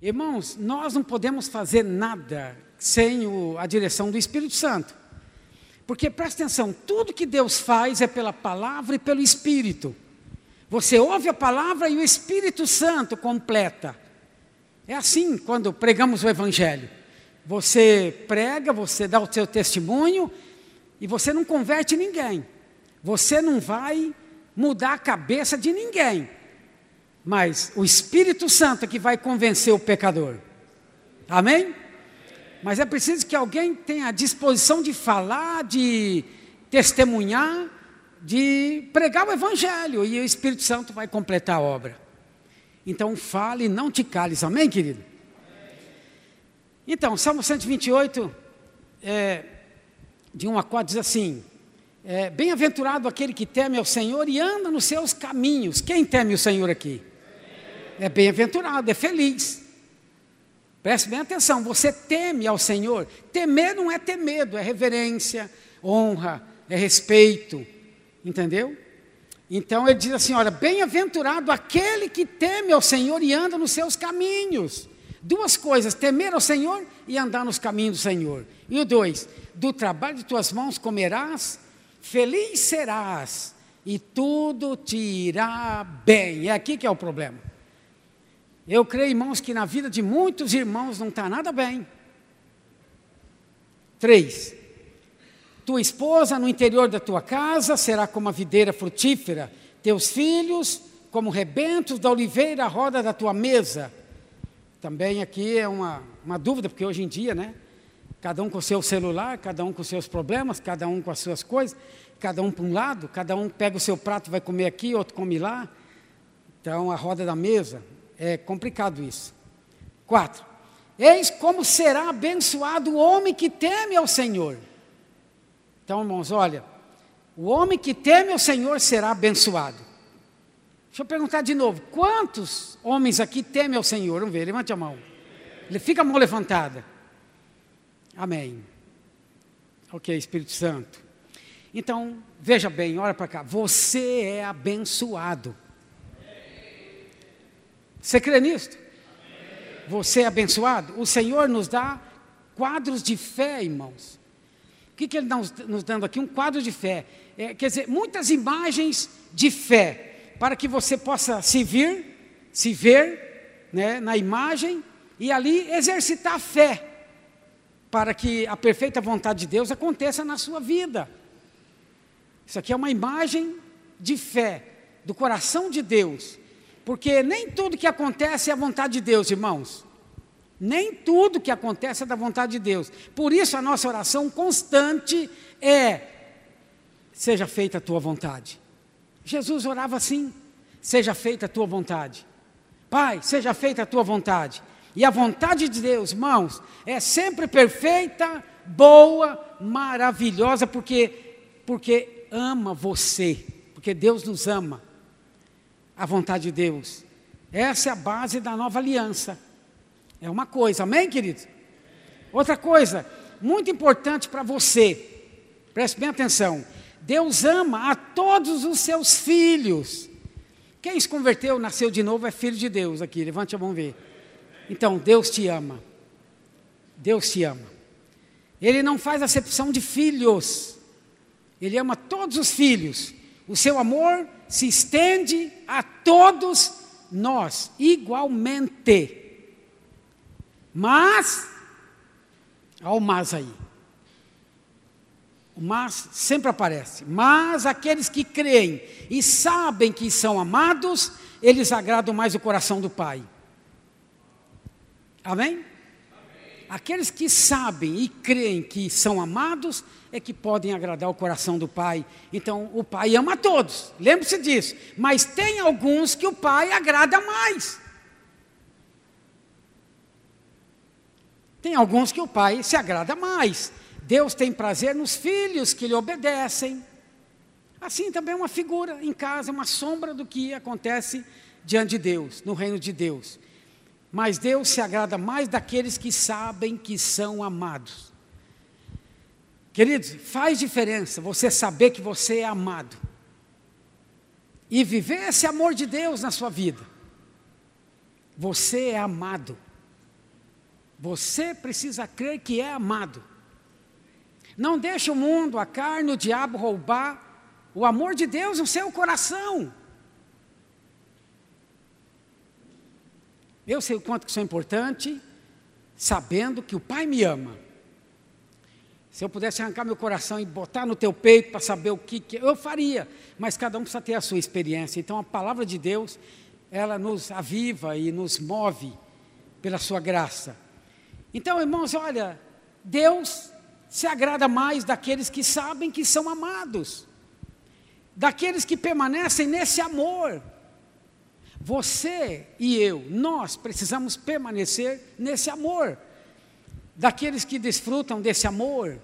Irmãos, nós não podemos fazer nada sem o, a direção do Espírito Santo. Porque presta atenção, tudo que Deus faz é pela palavra e pelo Espírito. Você ouve a palavra e o Espírito Santo completa. É assim quando pregamos o Evangelho. Você prega, você dá o seu testemunho e você não converte ninguém. Você não vai mudar a cabeça de ninguém. Mas o Espírito Santo é que vai convencer o pecador. Amém? Mas é preciso que alguém tenha a disposição de falar, de testemunhar, de pregar o Evangelho, e o Espírito Santo vai completar a obra. Então fale não te cales, amém, querido? Então, Salmo 128, é, de 1 a 4, diz assim: é, Bem-aventurado aquele que teme ao Senhor e anda nos seus caminhos. Quem teme o Senhor aqui? É bem-aventurado, é feliz. Preste bem atenção, você teme ao Senhor. Temer não é ter medo, é reverência, honra, é respeito. Entendeu? Então ele diz assim: olha, bem-aventurado aquele que teme ao Senhor e anda nos seus caminhos. Duas coisas: temer ao Senhor e andar nos caminhos do Senhor. E o dois: do trabalho de tuas mãos comerás, feliz serás, e tudo te irá bem. É aqui que é o problema. Eu creio, irmãos, que na vida de muitos irmãos não está nada bem. Três, tua esposa no interior da tua casa será como a videira frutífera, teus filhos como rebentos da oliveira à roda da tua mesa. Também aqui é uma, uma dúvida, porque hoje em dia, né? Cada um com o seu celular, cada um com os seus problemas, cada um com as suas coisas, cada um para um lado, cada um pega o seu prato e vai comer aqui, outro come lá. Então, a roda da mesa, é complicado isso. Quatro. Eis como será abençoado o homem que teme ao Senhor. Então, irmãos, olha, o homem que teme ao Senhor será abençoado. Deixa eu perguntar de novo: quantos homens aqui temem ao Senhor? Vamos ver, levante a mão. Ele fica a mão levantada. Amém. Ok, Espírito Santo. Então, veja bem, olha para cá. Você é abençoado. Você crê nisto? Você é abençoado? O Senhor nos dá quadros de fé, irmãos. O que, que Ele está nos, nos dando aqui? Um quadro de fé. É, quer dizer, muitas imagens de fé, para que você possa se vir, se ver né, na imagem e ali exercitar a fé, para que a perfeita vontade de Deus aconteça na sua vida. Isso aqui é uma imagem de fé, do coração de Deus, porque nem tudo que acontece é a vontade de Deus, irmãos. Nem tudo que acontece é da vontade de Deus. Por isso a nossa oração constante é: seja feita a tua vontade. Jesus orava assim: seja feita a tua vontade. Pai, seja feita a tua vontade. E a vontade de Deus, irmãos, é sempre perfeita, boa, maravilhosa, porque porque ama você, porque Deus nos ama a vontade de Deus. Essa é a base da nova aliança. É uma coisa, amém, querido? Outra coisa, muito importante para você, preste bem atenção: Deus ama a todos os seus filhos. Quem se converteu, nasceu de novo, é filho de Deus aqui, levante a mão ver. Então, Deus te ama. Deus te ama. Ele não faz acepção de filhos, Ele ama todos os filhos. O seu amor se estende a todos nós, igualmente. Mas, olha o mas aí. O mas sempre aparece. Mas aqueles que creem e sabem que são amados, eles agradam mais o coração do Pai. Amém? Aqueles que sabem e creem que são amados, é que podem agradar o coração do Pai. Então, o Pai ama todos, lembre-se disso. Mas tem alguns que o Pai agrada mais. Tem alguns que o Pai se agrada mais. Deus tem prazer nos filhos que lhe obedecem. Assim também é uma figura em casa, uma sombra do que acontece diante de Deus, no reino de Deus. Mas Deus se agrada mais daqueles que sabem que são amados. Queridos, faz diferença você saber que você é amado e viver esse amor de Deus na sua vida. Você é amado. Você precisa crer que é amado. Não deixe o mundo, a carne, o diabo roubar o amor de Deus no seu coração. Eu sei o quanto que isso é importante, sabendo que o Pai me ama. Se eu pudesse arrancar meu coração e botar no teu peito para saber o que, que eu faria, mas cada um precisa ter a sua experiência. Então a palavra de Deus, ela nos aviva e nos move pela sua graça. Então, irmãos, olha, Deus se agrada mais daqueles que sabem que são amados, daqueles que permanecem nesse amor. Você e eu, nós precisamos permanecer nesse amor. Daqueles que desfrutam desse amor,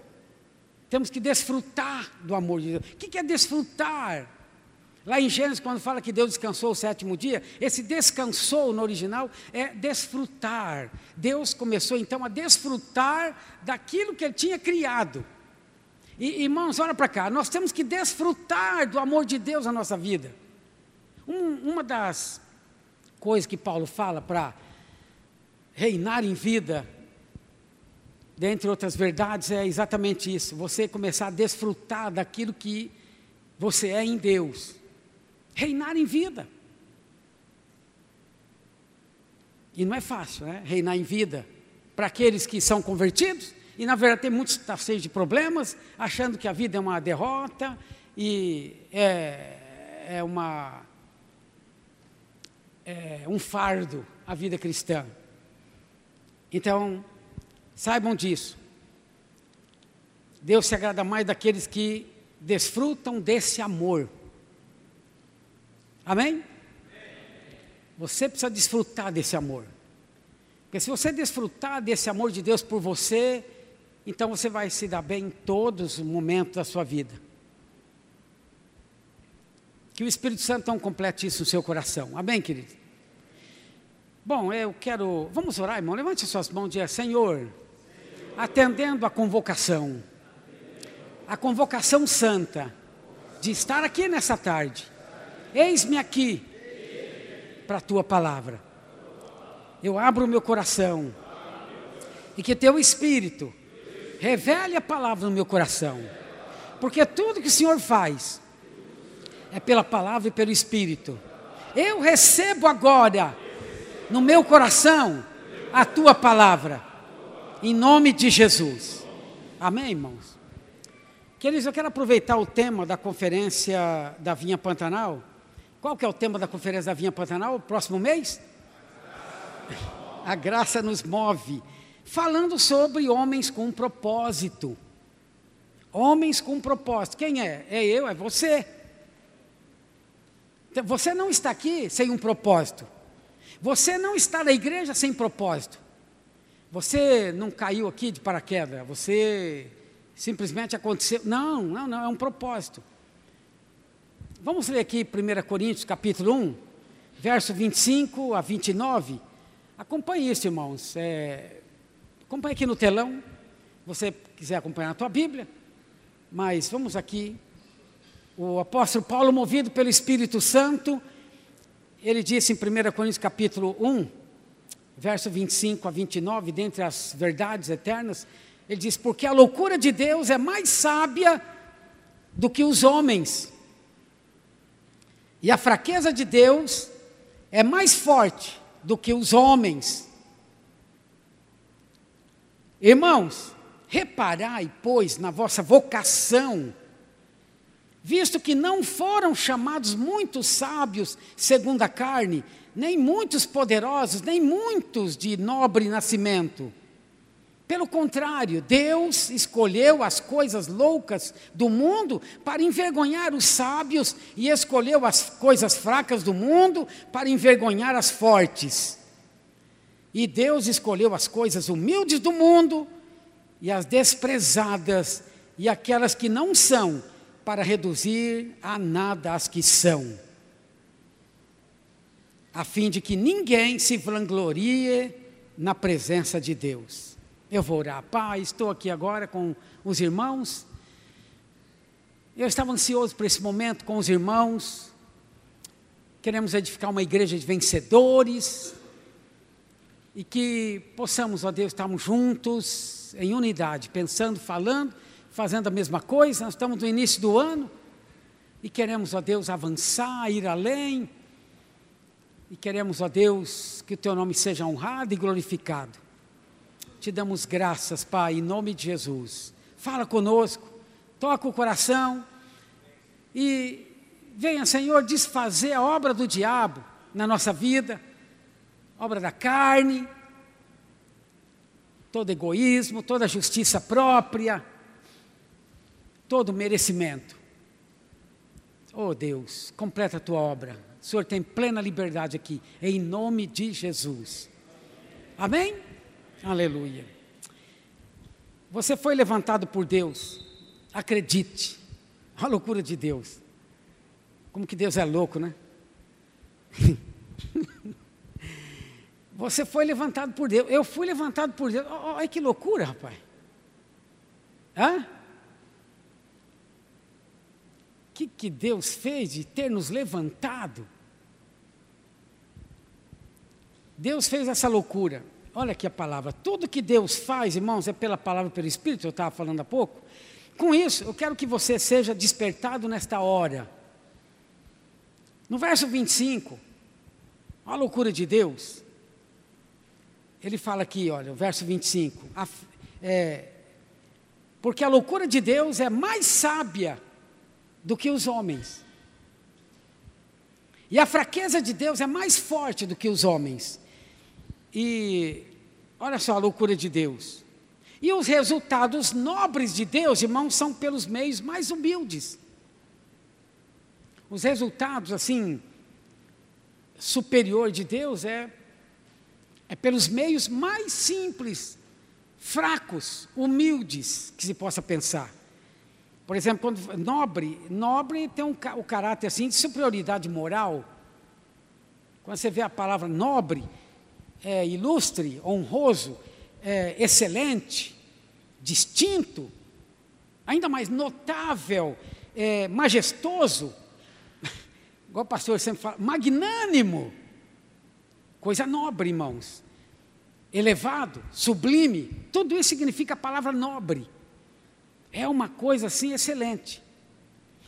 temos que desfrutar do amor de Deus. O que é desfrutar? Lá em Gênesis, quando fala que Deus descansou o sétimo dia, esse descansou no original é desfrutar. Deus começou então a desfrutar daquilo que Ele tinha criado. E, irmãos, olha para cá, nós temos que desfrutar do amor de Deus na nossa vida. Um, uma das coisas que Paulo fala para reinar em vida, dentre outras verdades, é exatamente isso: você começar a desfrutar daquilo que você é em Deus reinar em vida. E não é fácil, né? Reinar em vida para aqueles que são convertidos. E na verdade tem muitos que estão cheios de problemas, achando que a vida é uma derrota e é, é uma é um fardo a vida cristã. Então, saibam disso. Deus se agrada mais daqueles que desfrutam desse amor. Amém? Você precisa desfrutar desse amor. Porque se você desfrutar desse amor de Deus por você, então você vai se dar bem em todos os momentos da sua vida. Que o Espírito Santo não complete isso no seu coração. Amém, querido? Bom, eu quero. Vamos orar, irmão. Levante suas mãos e diga: Senhor, atendendo a convocação, a convocação santa de estar aqui nessa tarde Eis-me aqui para a tua palavra. Eu abro o meu coração e que teu Espírito revele a palavra no meu coração, porque tudo que o Senhor faz é pela palavra e pelo Espírito. Eu recebo agora no meu coração a tua palavra, em nome de Jesus. Amém, irmãos? Queridos, eu quero aproveitar o tema da conferência da Vinha Pantanal qual que é o tema da conferência da Vinha Pantanal, próximo mês? A graça nos move. Falando sobre homens com propósito. Homens com propósito. Quem é? É eu, é você. Então, você não está aqui sem um propósito. Você não está na igreja sem propósito. Você não caiu aqui de paraquedas. Você simplesmente aconteceu. Não, não, não, é um propósito. Vamos ler aqui 1 Coríntios capítulo 1, verso 25 a 29. Acompanhe isso, irmãos. É, acompanhe aqui no telão. Você quiser acompanhar a tua Bíblia. Mas vamos aqui. O apóstolo Paulo, movido pelo Espírito Santo, ele disse em 1 Coríntios capítulo 1, verso 25 a 29, dentre as verdades eternas, ele diz: Porque a loucura de Deus é mais sábia do que os homens e a fraqueza de Deus é mais forte do que os homens. Irmãos, reparai, pois, na vossa vocação, visto que não foram chamados muitos sábios segundo a carne, nem muitos poderosos, nem muitos de nobre nascimento pelo contrário, Deus escolheu as coisas loucas do mundo para envergonhar os sábios e escolheu as coisas fracas do mundo para envergonhar as fortes. E Deus escolheu as coisas humildes do mundo e as desprezadas e aquelas que não são para reduzir a nada as que são, a fim de que ninguém se vanglorie na presença de Deus. Eu vou orar. Pai, estou aqui agora com os irmãos. Eu estava ansioso por esse momento com os irmãos. Queremos edificar uma igreja de vencedores. e que possamos, ó Deus, estarmos juntos, em unidade, pensando, falando, fazendo a mesma coisa. Nós estamos no início do ano e queremos, ó Deus, avançar, ir além. E queremos, ó Deus, que o teu nome seja honrado e glorificado. Te damos graças, Pai, em nome de Jesus. Fala conosco, toca o coração e venha, Senhor, desfazer a obra do diabo na nossa vida obra da carne, todo egoísmo, toda justiça própria, todo merecimento. Oh Deus, completa a tua obra. O Senhor tem plena liberdade aqui, em nome de Jesus. Amém? Aleluia. Você foi levantado por Deus, acredite. A loucura de Deus. Como que Deus é louco, né? Você foi levantado por Deus. Eu fui levantado por Deus. Olha que loucura, rapaz. Hã? O que, que Deus fez de ter nos levantado? Deus fez essa loucura. Olha aqui a palavra. Tudo que Deus faz, irmãos, é pela palavra, pelo Espírito, eu estava falando há pouco. Com isso, eu quero que você seja despertado nesta hora. No verso 25, a loucura de Deus ele fala aqui, olha, o verso 25: a, é, porque a loucura de Deus é mais sábia do que os homens, e a fraqueza de Deus é mais forte do que os homens. E olha só a loucura de Deus. E os resultados nobres de Deus, irmãos, são pelos meios mais humildes. Os resultados, assim, superior de Deus é é pelos meios mais simples, fracos, humildes que se possa pensar. Por exemplo, quando nobre, nobre tem um, o caráter assim de superioridade moral. Quando você vê a palavra nobre, é ilustre, honroso, é excelente, distinto, ainda mais notável, é, majestoso, igual o pastor sempre fala, magnânimo. Coisa nobre, irmãos. Elevado, sublime, tudo isso significa a palavra nobre. É uma coisa assim excelente.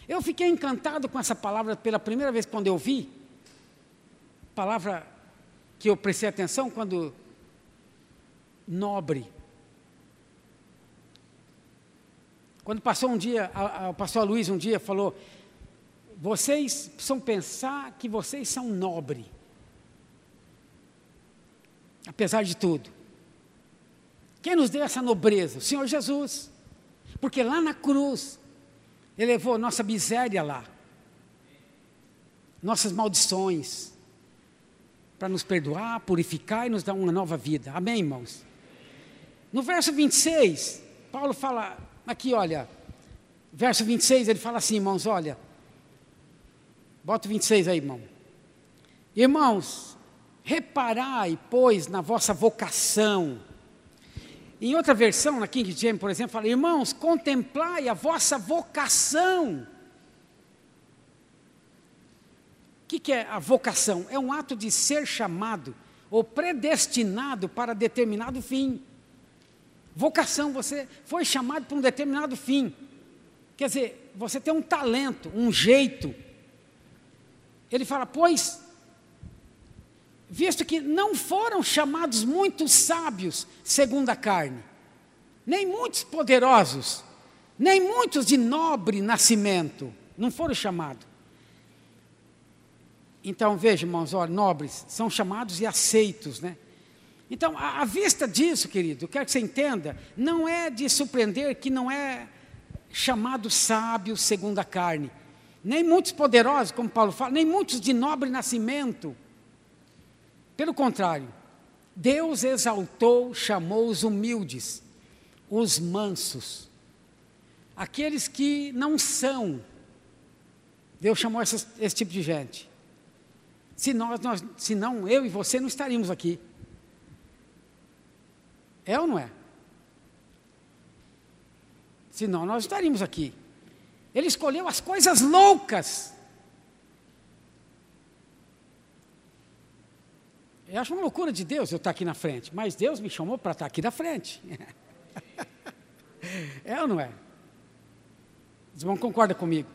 Eu fiquei encantado com essa palavra pela primeira vez quando eu vi. Palavra que eu prestei atenção quando nobre. Quando passou um dia, o pastor Luiz um dia falou: vocês precisam pensar que vocês são nobre apesar de tudo. Quem nos deu essa nobreza? O Senhor Jesus. Porque lá na cruz, Ele levou nossa miséria lá, nossas maldições, para nos perdoar, purificar e nos dar uma nova vida. Amém, irmãos? No verso 26, Paulo fala, aqui olha, verso 26, ele fala assim, irmãos, olha, bota o 26 aí, irmão. Irmãos, Reparai, pois, na vossa vocação. Em outra versão, na King James, por exemplo, fala: Irmãos, contemplai a vossa vocação. O que, que é a vocação? É um ato de ser chamado ou predestinado para determinado fim. Vocação, você foi chamado para um determinado fim. Quer dizer, você tem um talento, um jeito. Ele fala, pois visto que não foram chamados muitos sábios segundo a carne, nem muitos poderosos, nem muitos de nobre nascimento, não foram chamados. Então, veja, irmãos, olha, nobres são chamados e aceitos, né? Então, à vista disso, querido, quero que você entenda, não é de surpreender que não é chamado sábio segundo a carne, nem muitos poderosos, como Paulo fala, nem muitos de nobre nascimento, pelo contrário, Deus exaltou, chamou os humildes, os mansos, aqueles que não são. Deus chamou esse, tipo de gente. Se nós, nós, se não, eu e você não estaríamos aqui. É ou não é? Senão nós estaríamos aqui. Ele escolheu as coisas loucas Eu acho uma loucura de Deus eu estar aqui na frente, mas Deus me chamou para estar aqui na frente. é ou não é? Os irmãos concordam comigo?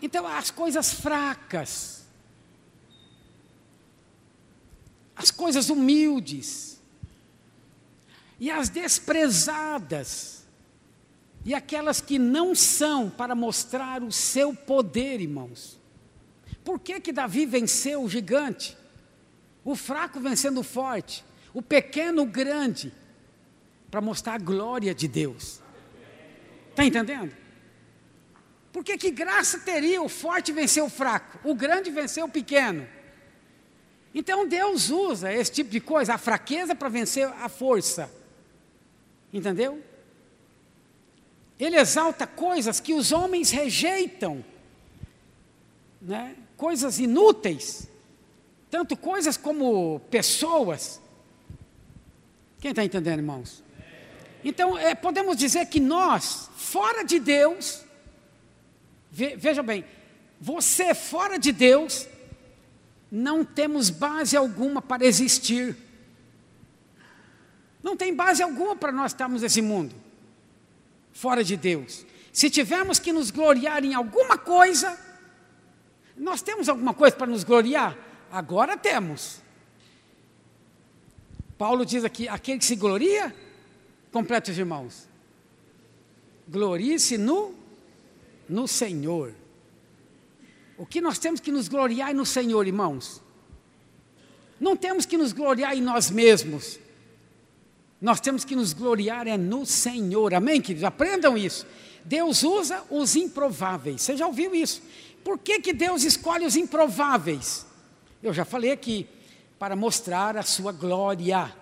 Então, as coisas fracas, as coisas humildes, e as desprezadas, e aquelas que não são para mostrar o seu poder, irmãos. Por que que Davi venceu o gigante? O fraco vencendo o forte, o pequeno o grande, para mostrar a glória de Deus. Está entendendo? Porque que graça teria o forte vencer o fraco, o grande vencer o pequeno? Então Deus usa esse tipo de coisa, a fraqueza para vencer a força. Entendeu? Ele exalta coisas que os homens rejeitam, né? coisas inúteis, tanto coisas como pessoas. Quem está entendendo, irmãos? Então, é, podemos dizer que nós, fora de Deus, ve, veja bem, você fora de Deus, não temos base alguma para existir. Não tem base alguma para nós estarmos nesse mundo fora de Deus. Se tivermos que nos gloriar em alguma coisa, nós temos alguma coisa para nos gloriar? Agora temos. Paulo diz aqui: aquele que se gloria, completa os irmãos. Glorie-se no, no Senhor. O que nós temos que nos gloriar é no Senhor, irmãos. Não temos que nos gloriar em nós mesmos. Nós temos que nos gloriar é no Senhor. Amém, queridos? Aprendam isso. Deus usa os improváveis. Você já ouviu isso? Por que, que Deus escolhe os improváveis? Eu já falei aqui, para mostrar a sua glória.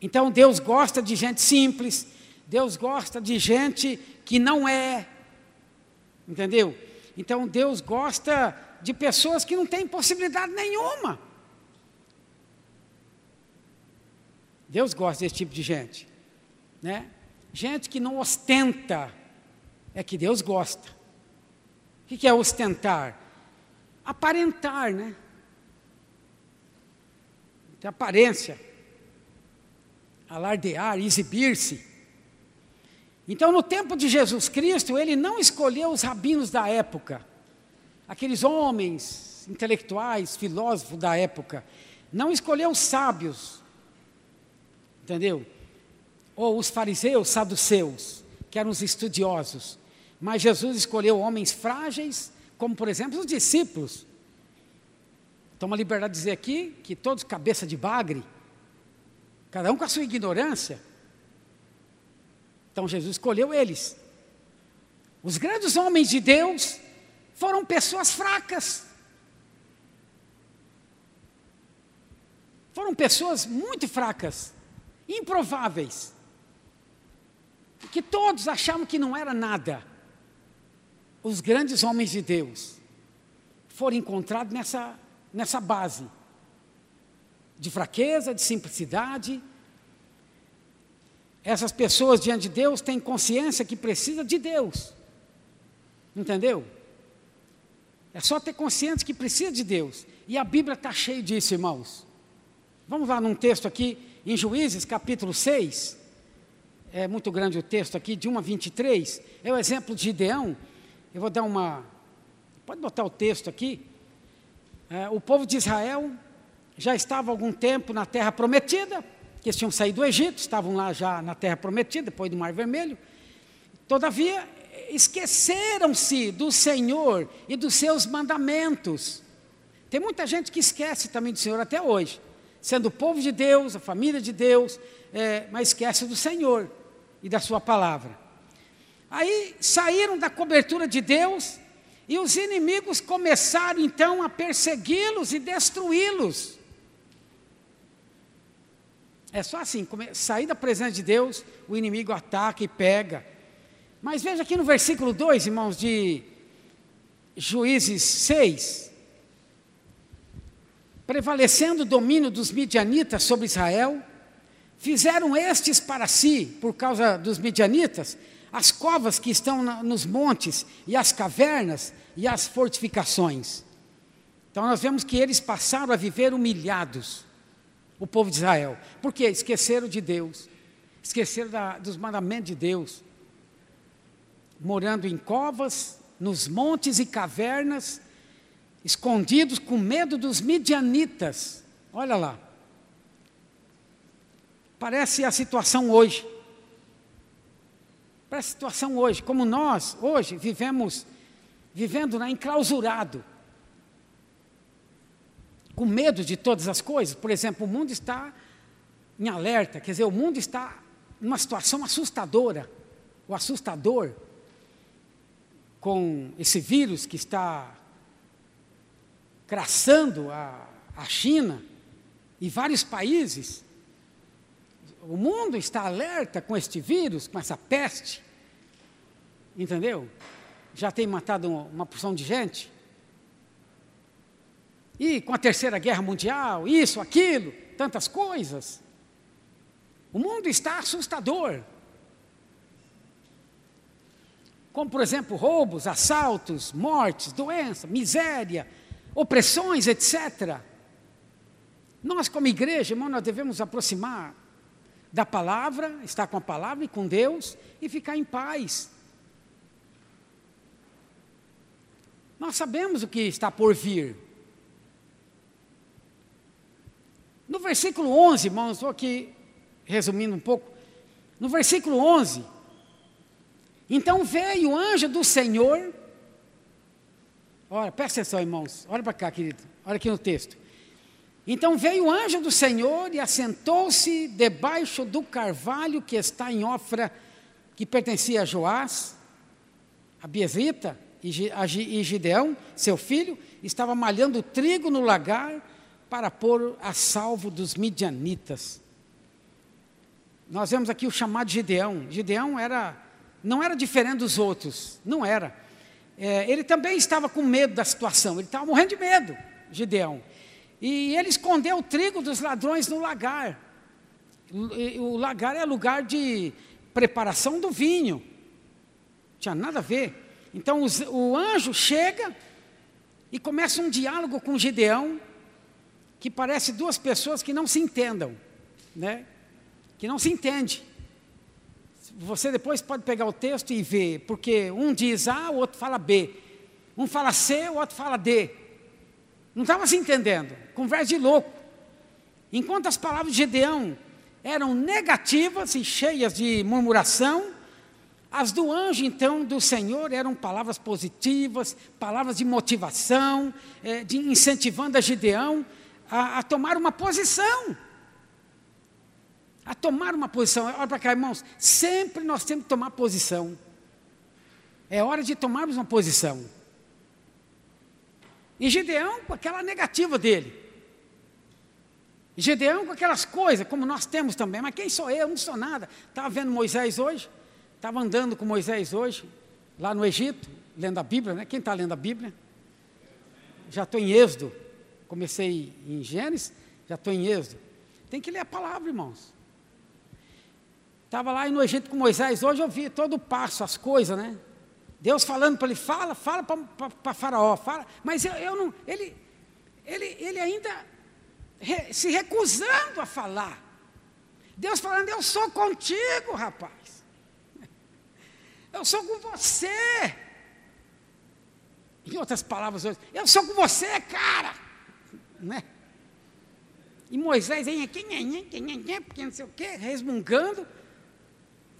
Então Deus gosta de gente simples, Deus gosta de gente que não é, entendeu? Então Deus gosta de pessoas que não têm possibilidade nenhuma. Deus gosta desse tipo de gente, né? Gente que não ostenta, é que Deus gosta. O que é ostentar? Aparentar, né? Ter aparência, alardear, exibir-se. Então, no tempo de Jesus Cristo, ele não escolheu os rabinos da época, aqueles homens intelectuais, filósofos da época, não escolheu os sábios, Entendeu? Ou os fariseus, saduceus, que eram os estudiosos. Mas Jesus escolheu homens frágeis, como por exemplo os discípulos. Toma liberdade de dizer aqui que todos cabeça de bagre, cada um com a sua ignorância. Então Jesus escolheu eles. Os grandes homens de Deus foram pessoas fracas. Foram pessoas muito fracas improváveis, que todos achavam que não era nada. Os grandes homens de Deus foram encontrados nessa, nessa base de fraqueza, de simplicidade. Essas pessoas diante de Deus têm consciência que precisa de Deus. Entendeu? É só ter consciência que precisa de Deus. E a Bíblia está cheia disso, irmãos. Vamos lá num texto aqui em Juízes capítulo 6, é muito grande o texto aqui, de 1 a 23, é o exemplo de Gideão. Eu vou dar uma. Pode botar o texto aqui. É, o povo de Israel já estava algum tempo na terra prometida, que eles tinham saído do Egito, estavam lá já na terra prometida, depois do Mar Vermelho. Todavia, esqueceram-se do Senhor e dos seus mandamentos. Tem muita gente que esquece também do Senhor até hoje sendo o povo de Deus, a família de Deus, é, mas esquece do Senhor e da Sua palavra. Aí saíram da cobertura de Deus e os inimigos começaram então a persegui-los e destruí-los. É só assim, sair da presença de Deus, o inimigo ataca e pega. Mas veja aqui no versículo 2, irmãos, de Juízes 6, prevalecendo o domínio dos midianitas sobre Israel, fizeram estes para si, por causa dos midianitas, as covas que estão nos montes, e as cavernas, e as fortificações. Então nós vemos que eles passaram a viver humilhados, o povo de Israel. Por quê? Esqueceram de Deus, esqueceram da, dos mandamentos de Deus, morando em covas, nos montes e cavernas, escondidos com medo dos midianitas. Olha lá. Parece a situação hoje. Parece a situação hoje, como nós hoje vivemos vivendo né, enclausurado com medo de todas as coisas. Por exemplo, o mundo está em alerta, quer dizer, o mundo está numa situação assustadora, o assustador, com esse vírus que está craçando a, a China e vários países. O mundo está alerta com este vírus, com essa peste, entendeu? Já tem matado uma porção de gente. E com a Terceira Guerra Mundial, isso, aquilo, tantas coisas. O mundo está assustador. Como, por exemplo, roubos, assaltos, mortes, doença, miséria, opressões, etc. Nós, como igreja, irmão, nós devemos aproximar da palavra, estar com a palavra e com Deus e ficar em paz. Nós sabemos o que está por vir. No versículo 11, irmãos, estou aqui resumindo um pouco. No versículo 11, então veio o anjo do Senhor. Olha, presta atenção, irmãos. Olha para cá, querido. Olha aqui no texto. Então veio o anjo do Senhor e assentou-se debaixo do carvalho que está em Ofra, que pertencia a Joás, a Biesita e Gideão, seu filho, estava malhando trigo no lagar para pôr a salvo dos midianitas. Nós vemos aqui o chamado Gideão. Gideão era, não era diferente dos outros, não era. É, ele também estava com medo da situação, ele estava morrendo de medo, Gideão. E ele escondeu o trigo dos ladrões no lagar. O lagar é lugar de preparação do vinho. Não tinha nada a ver. Então o anjo chega e começa um diálogo com Gideão que parece duas pessoas que não se entendam, né? Que não se entende. Você depois pode pegar o texto e ver, porque um diz A, o outro fala B. Um fala C, o outro fala D. Não estava se entendendo. Conversa de louco. Enquanto as palavras de Gedeão eram negativas e cheias de murmuração, as do anjo, então, do Senhor eram palavras positivas, palavras de motivação, eh, de incentivando a Gideão a, a tomar uma posição. A tomar uma posição. Olha para cá, irmãos. Sempre nós temos que tomar posição. É hora de tomarmos uma posição. E Gedeão com aquela negativa dele. E com aquelas coisas, como nós temos também. Mas quem sou eu? Não sou nada. Estava vendo Moisés hoje. Estava andando com Moisés hoje, lá no Egito, lendo a Bíblia, né? Quem está lendo a Bíblia? Já estou em Êxodo. Comecei em Gênesis, já estou em Êxodo. Tem que ler a palavra, irmãos. Estava lá no Egito com Moisés, hoje eu vi todo o passo, as coisas, né? Deus falando para ele, fala, fala para Faraó, fala. Mas eu, eu, não, ele, ele, ele ainda re, se recusando a falar. Deus falando, eu sou contigo, rapaz. Eu sou com você. Em outras palavras, eu sou com você, cara né? E Moisés vem aqui, porque não sei o quê, resmungando.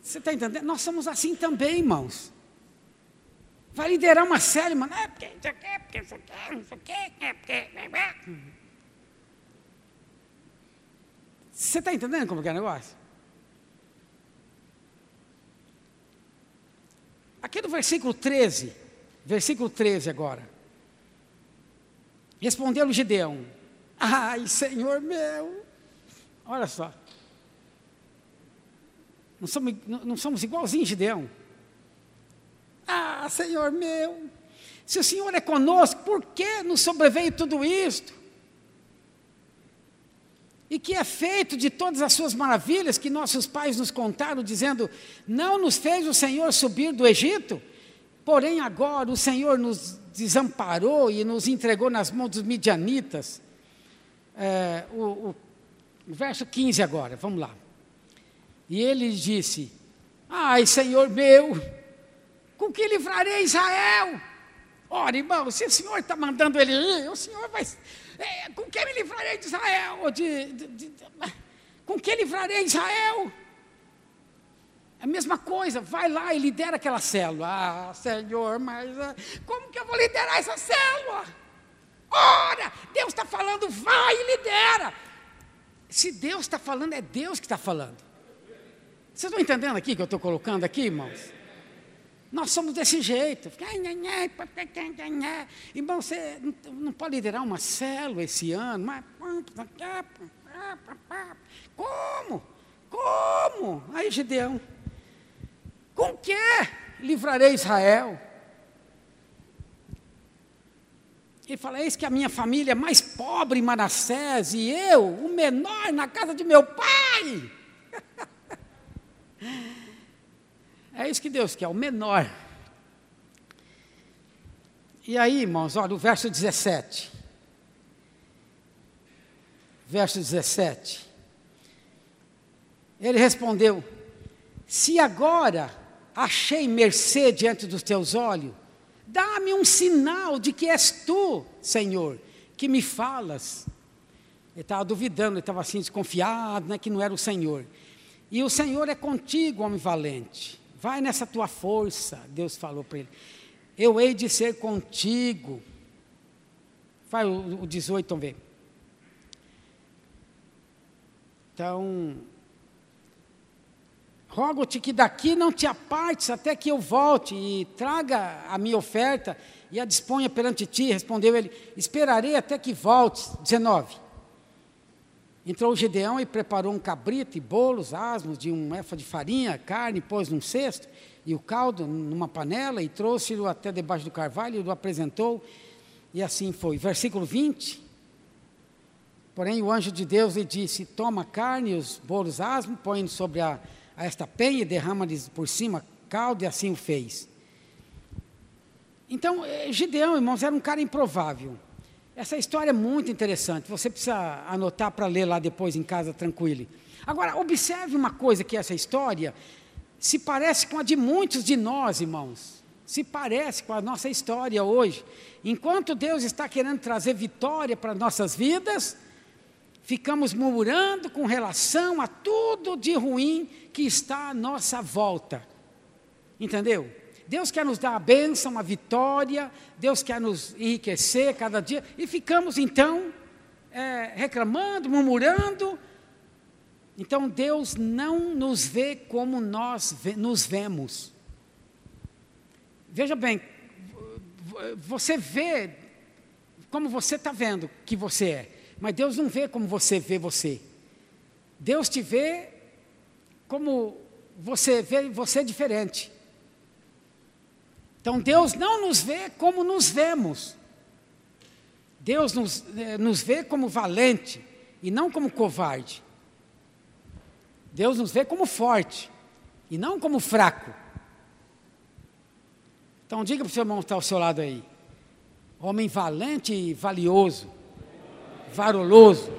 Você está entendendo? Nós somos assim também, irmãos. Vai liderar uma série, mano. É porque não sei o quê, porque não sei o quê, não sei o quê, é porque. Você está entendendo como é, é o negócio? Aqui no versículo 13, versículo 13 agora. Respondeu-lhe Gideão: Ai, Senhor meu, olha só. Não somos, não somos igualzinhos Gideão. Ah, Senhor meu, se o Senhor é conosco, por que nos sobreveio tudo isto? E que é feito de todas as suas maravilhas que nossos pais nos contaram, dizendo: Não nos fez o Senhor subir do Egito? Porém, agora o Senhor nos desamparou e nos entregou nas mãos dos midianitas. É, o, o, o verso 15 agora, vamos lá. E ele disse: Ai, Senhor meu, com que livrarei Israel? Ora, irmão, se o Senhor está mandando ele ir, o Senhor vai. É, com que me livrarei de Israel? De, de, de, com que livrarei Israel? A mesma coisa, vai lá e lidera aquela célula. Ah, Senhor, mas ah, como que eu vou liderar essa célula? Ora, Deus está falando, vai e lidera. Se Deus está falando, é Deus que está falando. Vocês estão entendendo aqui que eu estou colocando aqui, irmãos? Nós somos desse jeito. Irmão, você não pode liderar uma célula esse ano. Mas... Como? Como? Aí, Gideão. Com que livrarei Israel? Ele fala: Eis que a minha família é mais pobre em Manassés e eu, o menor, na casa de meu pai. É isso que Deus quer, o menor. E aí, irmãos, olha o verso 17. Verso 17. Ele respondeu: Se agora achei mercê diante dos teus olhos, dá-me um sinal de que és tu, Senhor, que me falas. Ele estava duvidando, ele estava assim desconfiado, né, que não era o Senhor. E o Senhor é contigo, homem valente. Vai nessa tua força, Deus falou para ele. Eu hei de ser contigo. Vai o, o 18, vamos ver. Então, rogo-te que daqui não te apartes até que eu volte e traga a minha oferta e a disponha perante ti. Respondeu ele: Esperarei até que voltes. 19. Entrou Gedeão e preparou um cabrito e bolos, asmos de um efa de farinha, carne, pôs num cesto e o caldo numa panela e trouxe-o até debaixo do carvalho e o apresentou. E assim foi. Versículo 20. Porém, o anjo de Deus lhe disse: Toma carne e os bolos asmos, põe sobre a, a esta penha e derrama-lhes por cima caldo, e assim o fez. Então, eh, Gideão, irmãos, era um cara improvável. Essa história é muito interessante. Você precisa anotar para ler lá depois em casa tranquilo. Agora, observe uma coisa que essa história se parece com a de muitos de nós, irmãos. Se parece com a nossa história hoje. Enquanto Deus está querendo trazer vitória para nossas vidas, ficamos murmurando com relação a tudo de ruim que está à nossa volta. Entendeu? Deus quer nos dar a bênção, a vitória, Deus quer nos enriquecer cada dia, e ficamos então é, reclamando, murmurando. Então Deus não nos vê como nós nos vemos. Veja bem, você vê como você está vendo que você é, mas Deus não vê como você vê você. Deus te vê como você vê você diferente. Então Deus não nos vê como nos vemos. Deus nos, eh, nos vê como valente e não como covarde. Deus nos vê como forte e não como fraco. Então diga para o seu irmão que está ao seu lado aí. Homem valente e valioso, varoloso.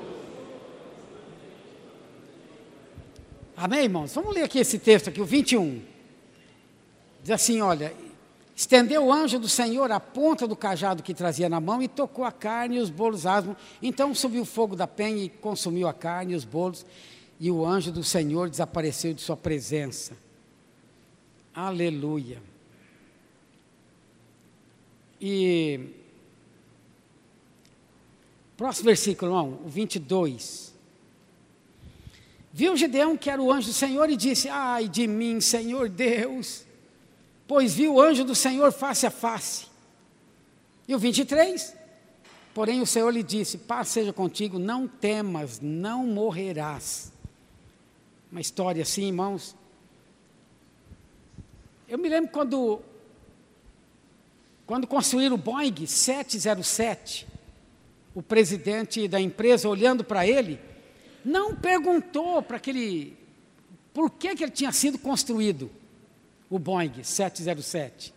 Amém, irmãos? Vamos ler aqui esse texto aqui, o 21. Diz assim, olha, Estendeu o anjo do Senhor a ponta do cajado que trazia na mão e tocou a carne e os bolos asmos. Então subiu o fogo da penha e consumiu a carne e os bolos, e o anjo do Senhor desapareceu de sua presença. Aleluia. E próximo versículo, irmão, o 22. Viu Gideão que era o anjo do Senhor e disse: Ai de mim, Senhor Deus pois viu o anjo do Senhor face a face. E o 23, porém o Senhor lhe disse: Paz seja contigo, não temas, não morrerás. Uma história assim, irmãos. Eu me lembro quando, quando construíram o Boeing 707, o presidente da empresa, olhando para ele, não perguntou para aquele por que, que ele tinha sido construído o Boeing 707.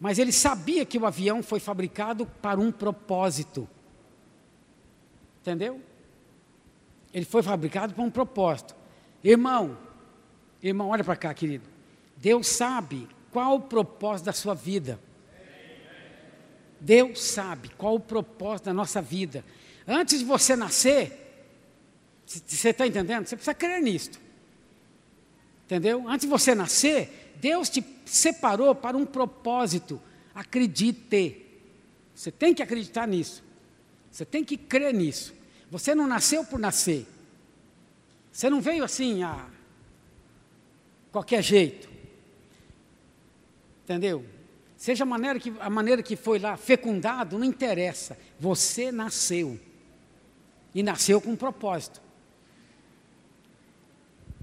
Mas ele sabia que o avião foi fabricado para um propósito. Entendeu? Ele foi fabricado para um propósito. Irmão, irmão, olha para cá, querido. Deus sabe qual o propósito da sua vida. Deus sabe qual o propósito da nossa vida. Antes de você nascer, você está entendendo? Você precisa crer nisto. Entendeu? Antes de você nascer, Deus te separou para um propósito. Acredite. Você tem que acreditar nisso. Você tem que crer nisso. Você não nasceu por nascer. Você não veio assim a qualquer jeito. Entendeu? Seja a maneira que, a maneira que foi lá fecundado, não interessa. Você nasceu. E nasceu com um propósito.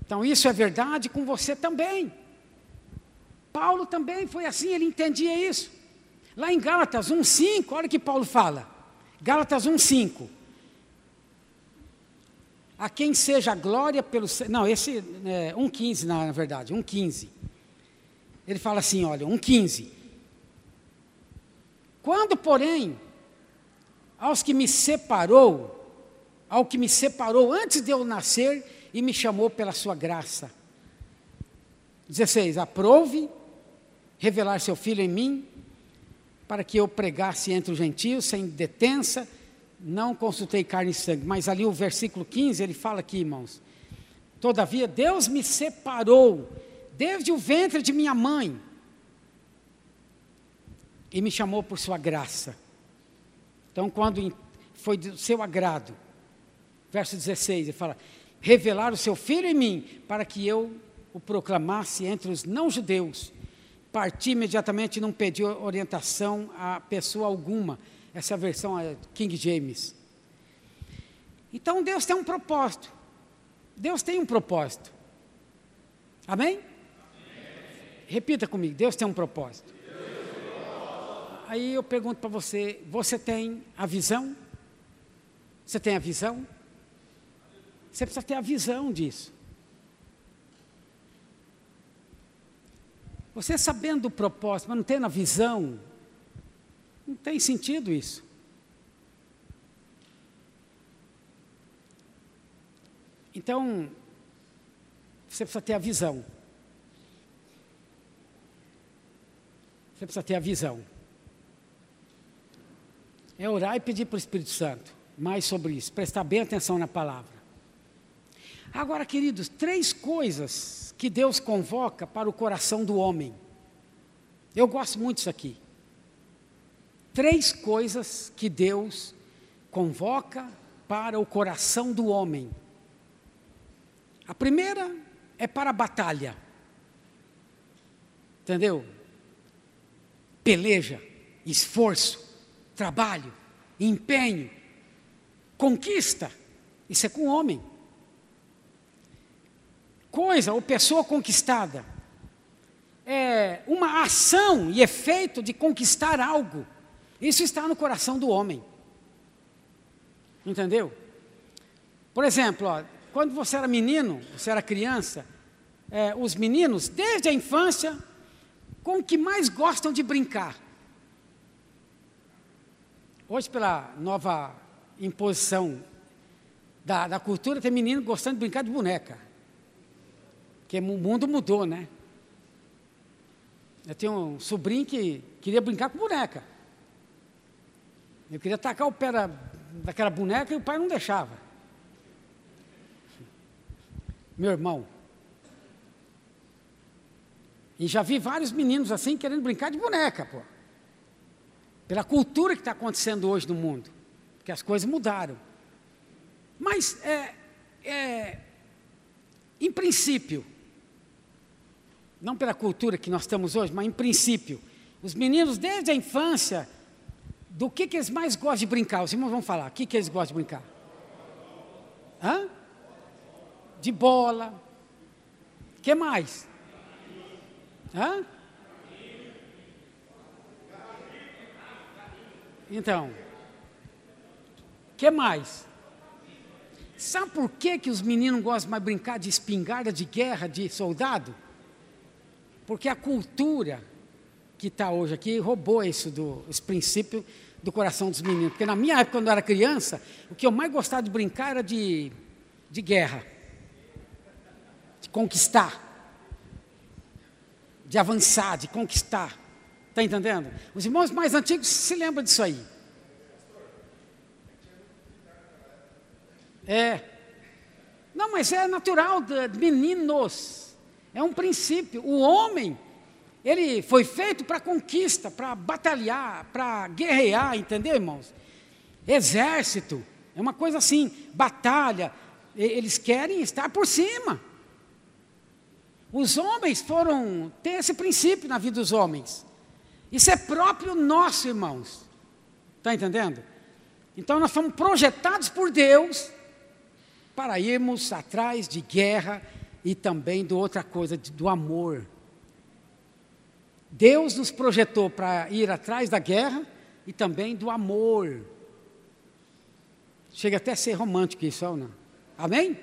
Então isso é verdade com você também. Paulo também foi assim, ele entendia isso. Lá em Gálatas 1,5, olha o que Paulo fala. Gálatas 1,5 a quem seja a glória pelo. Não, esse é 1,15 na, verdade, 1,15. Ele fala assim: olha, 1,15. Quando, porém, aos que me separou, ao que me separou antes de eu nascer e me chamou pela sua graça. 16. Aprove revelar seu filho em mim, para que eu pregasse entre os gentios sem detença não consultei carne e sangue, mas ali o versículo 15, ele fala aqui, irmãos. Todavia, Deus me separou desde o ventre de minha mãe e me chamou por sua graça. Então, quando foi do seu agrado, verso 16, ele fala: revelar o seu filho em mim, para que eu o proclamasse entre os não-judeus. Parti imediatamente e não pedi orientação a pessoa alguma essa versão é King James. Então Deus tem um propósito. Deus tem um propósito. Amém? Amém. Repita comigo, Deus tem um propósito. Aí eu pergunto para você, você tem a visão? Você tem a visão? Você precisa ter a visão disso. Você sabendo do propósito, mas não tendo a visão, não tem sentido isso. Então, você precisa ter a visão. Você precisa ter a visão. É orar e pedir para o Espírito Santo mais sobre isso, prestar bem atenção na palavra. Agora, queridos, três coisas que Deus convoca para o coração do homem. Eu gosto muito disso aqui três coisas que Deus convoca para o coração do homem. A primeira é para a batalha. Entendeu? Peleja, esforço, trabalho, empenho, conquista. Isso é com o homem. Coisa ou pessoa conquistada é uma ação e efeito de conquistar algo. Isso está no coração do homem. Entendeu? Por exemplo, ó, quando você era menino, você era criança, é, os meninos, desde a infância, com o que mais gostam de brincar. Hoje, pela nova imposição da, da cultura, tem menino gostando de brincar de boneca. Porque o mundo mudou, né? Eu tenho um sobrinho que queria brincar com boneca. Eu queria tacar o pé da, daquela boneca e o pai não deixava. Meu irmão. E já vi vários meninos assim querendo brincar de boneca, pô. Pela cultura que está acontecendo hoje no mundo. Porque as coisas mudaram. Mas, é, é, em princípio, não pela cultura que nós estamos hoje, mas em princípio, os meninos desde a infância do que, que eles mais gostam de brincar? Os irmãos vão falar. O que, que eles gostam de brincar? Hã? De bola. O que mais? Hã? Então, o que mais? Sabe por que, que os meninos gostam mais de brincar de espingarda de guerra, de soldado? Porque a cultura que está hoje aqui roubou isso do, esse princípio do coração dos meninos. Porque na minha época, quando eu era criança, o que eu mais gostava de brincar era de, de guerra, de conquistar, de avançar, de conquistar. Está entendendo? Os irmãos mais antigos se lembram disso aí. É. Não, mas é natural de meninos. É um princípio. O homem, ele foi feito para conquista, para batalhar, para guerrear, entendeu, irmãos? Exército, é uma coisa assim, batalha. Eles querem estar por cima. Os homens foram ter esse princípio na vida dos homens. Isso é próprio nosso, irmãos. Está entendendo? Então nós fomos projetados por Deus para irmos atrás de guerra e também de outra coisa, do amor. Deus nos projetou para ir atrás da guerra e também do amor. Chega até a ser romântico isso, não? Amém?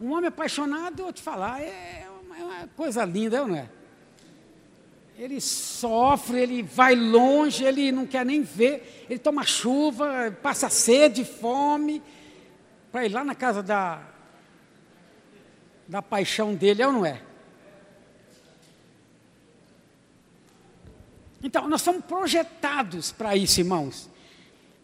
Um homem apaixonado, eu vou te falar, é uma, é uma coisa linda, não é? Ele sofre, ele vai longe, ele não quer nem ver, ele toma chuva, passa sede, fome, para ir lá na casa da, da paixão dele, é ou não é? Então, nós somos projetados para isso, irmãos.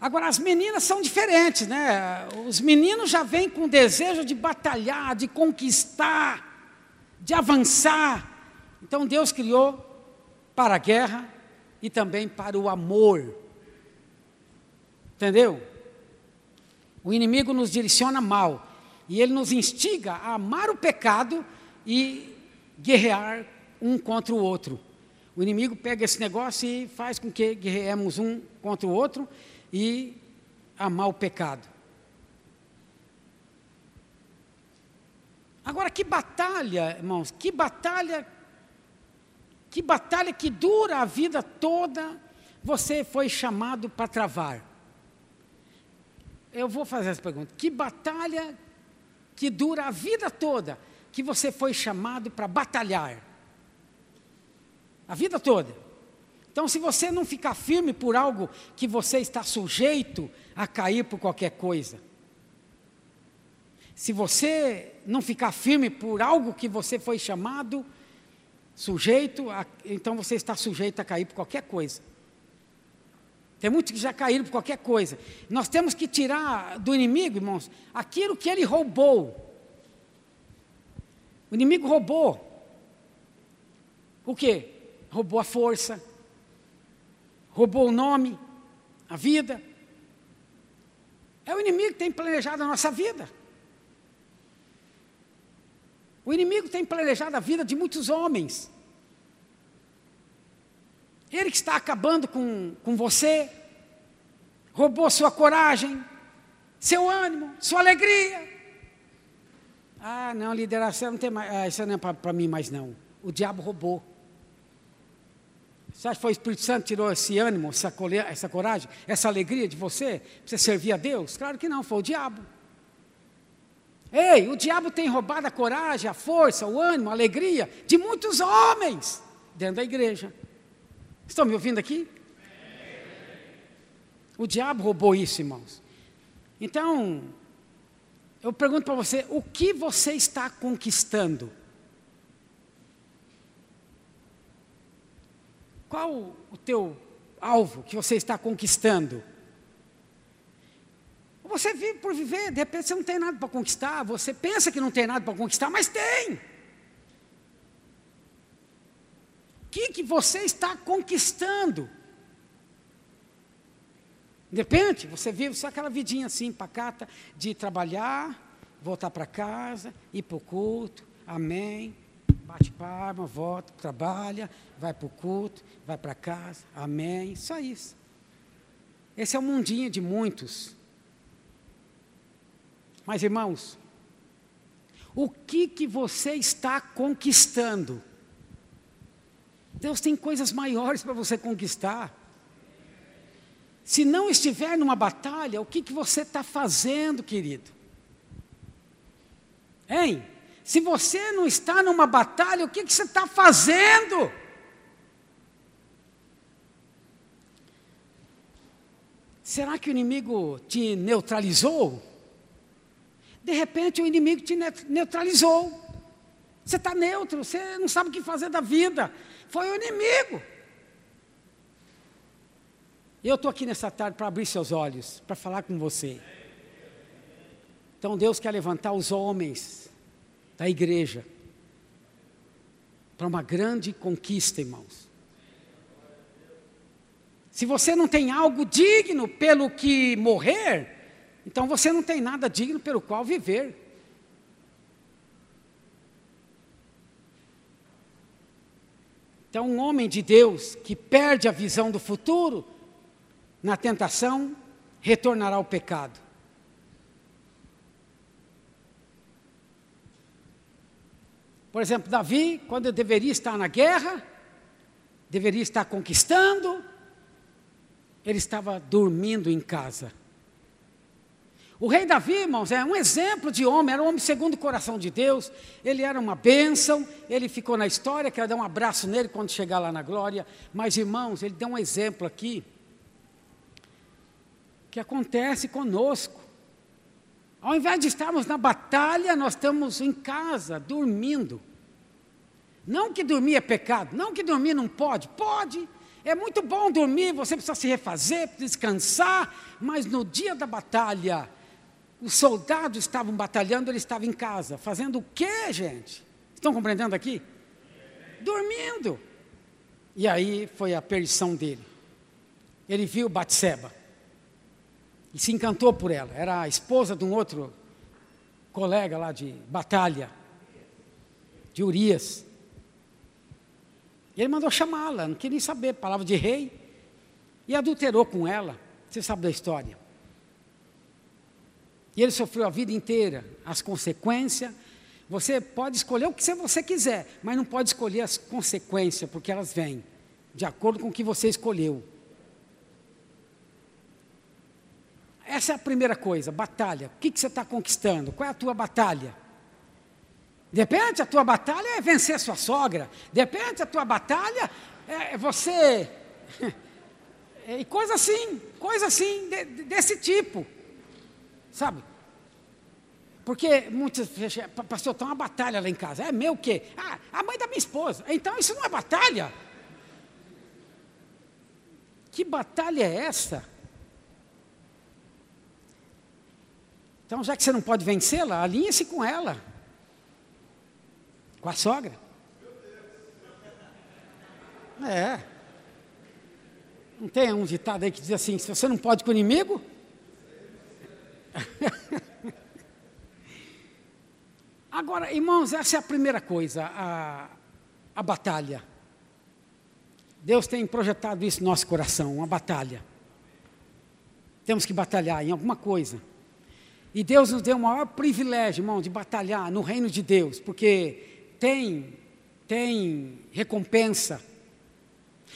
Agora, as meninas são diferentes, né? Os meninos já vêm com desejo de batalhar, de conquistar, de avançar. Então, Deus criou para a guerra e também para o amor. Entendeu? O inimigo nos direciona mal e ele nos instiga a amar o pecado e guerrear um contra o outro. O inimigo pega esse negócio e faz com que guerreemos um contra o outro e amar o pecado. Agora, que batalha, irmãos, que batalha que batalha que dura a vida toda, você foi chamado para travar? Eu vou fazer essa pergunta. Que batalha que dura a vida toda, que você foi chamado para batalhar? A vida toda. Então, se você não ficar firme por algo que você está sujeito a cair por qualquer coisa, se você não ficar firme por algo que você foi chamado sujeito, a, então você está sujeito a cair por qualquer coisa. Tem muitos que já caíram por qualquer coisa. Nós temos que tirar do inimigo, irmãos, aquilo que ele roubou. O inimigo roubou. O que? Roubou a força, roubou o nome, a vida. É o inimigo que tem planejado a nossa vida. O inimigo tem planejado a vida de muitos homens. Ele que está acabando com, com você, roubou sua coragem, seu ânimo, sua alegria. Ah, não, liderança não tem mais, ah, isso não é para mim mais não. O diabo roubou. Você acha que foi o Espírito Santo que tirou esse ânimo, essa, essa coragem, essa alegria de você, para você servir a Deus? Claro que não, foi o diabo. Ei, o diabo tem roubado a coragem, a força, o ânimo, a alegria de muitos homens dentro da igreja. Estão me ouvindo aqui? O diabo roubou isso, irmãos. Então, eu pergunto para você: o que você está conquistando? Qual o teu alvo que você está conquistando? Você vive por viver, de repente você não tem nada para conquistar, você pensa que não tem nada para conquistar, mas tem. O que, que você está conquistando? De repente, você vive só aquela vidinha assim, pacata, de trabalhar, voltar para casa, ir para o culto, amém, bate palma, volta, trabalha, vai para o culto, vai para casa, amém, só isso. Esse é o mundinho de muitos. Mas irmãos, o que que você está conquistando? Deus tem coisas maiores para você conquistar. Se não estiver numa batalha, o que, que você está fazendo, querido? Hein? Se você não está numa batalha, o que, que você está fazendo? Será que o inimigo te neutralizou? De repente o inimigo te neutralizou. Você está neutro, você não sabe o que fazer da vida. Foi o inimigo. Eu estou aqui nessa tarde para abrir seus olhos, para falar com você. Então Deus quer levantar os homens da igreja para uma grande conquista, irmãos. Se você não tem algo digno pelo que morrer, então você não tem nada digno pelo qual viver. Então, um homem de Deus que perde a visão do futuro, na tentação, retornará ao pecado. Por exemplo, Davi, quando deveria estar na guerra, deveria estar conquistando, ele estava dormindo em casa. O rei Davi, irmãos, é um exemplo de homem, era um homem segundo o coração de Deus, ele era uma bênção, ele ficou na história, quero dar um abraço nele quando chegar lá na glória, mas irmãos, ele deu um exemplo aqui, que acontece conosco. Ao invés de estarmos na batalha, nós estamos em casa, dormindo. Não que dormir é pecado, não que dormir não pode, pode, é muito bom dormir, você precisa se refazer, descansar, mas no dia da batalha, os soldados estavam batalhando, ele estava em casa. Fazendo o quê, gente? Estão compreendendo aqui? Dormindo. E aí foi a perdição dele. Ele viu Batseba e se encantou por ela. Era a esposa de um outro colega lá de batalha, de Urias. E ele mandou chamá-la, não queria saber, palavra de rei, e adulterou com ela. Você sabe da história. E ele sofreu a vida inteira as consequências. Você pode escolher o que você quiser, mas não pode escolher as consequências, porque elas vêm de acordo com o que você escolheu. Essa é a primeira coisa, batalha. O que, você está conquistando? Qual é a tua batalha? De repente a tua batalha é vencer a sua sogra. De repente a tua batalha é você. E coisa assim, coisa assim, de, desse tipo. Sabe? Porque muitos, pastor, está uma batalha lá em casa. É meu o quê? Ah, a mãe da minha esposa. Então isso não é batalha. Que batalha é essa? Então, já que você não pode vencê-la, alinhe-se com ela. Com a sogra. É. Não tem um ditado aí que diz assim: se você não pode com o inimigo. Agora, irmãos, essa é a primeira coisa, a, a batalha. Deus tem projetado isso no nosso coração, uma batalha. Temos que batalhar em alguma coisa. E Deus nos deu o maior privilégio, irmão, de batalhar no reino de Deus, porque tem, tem recompensa.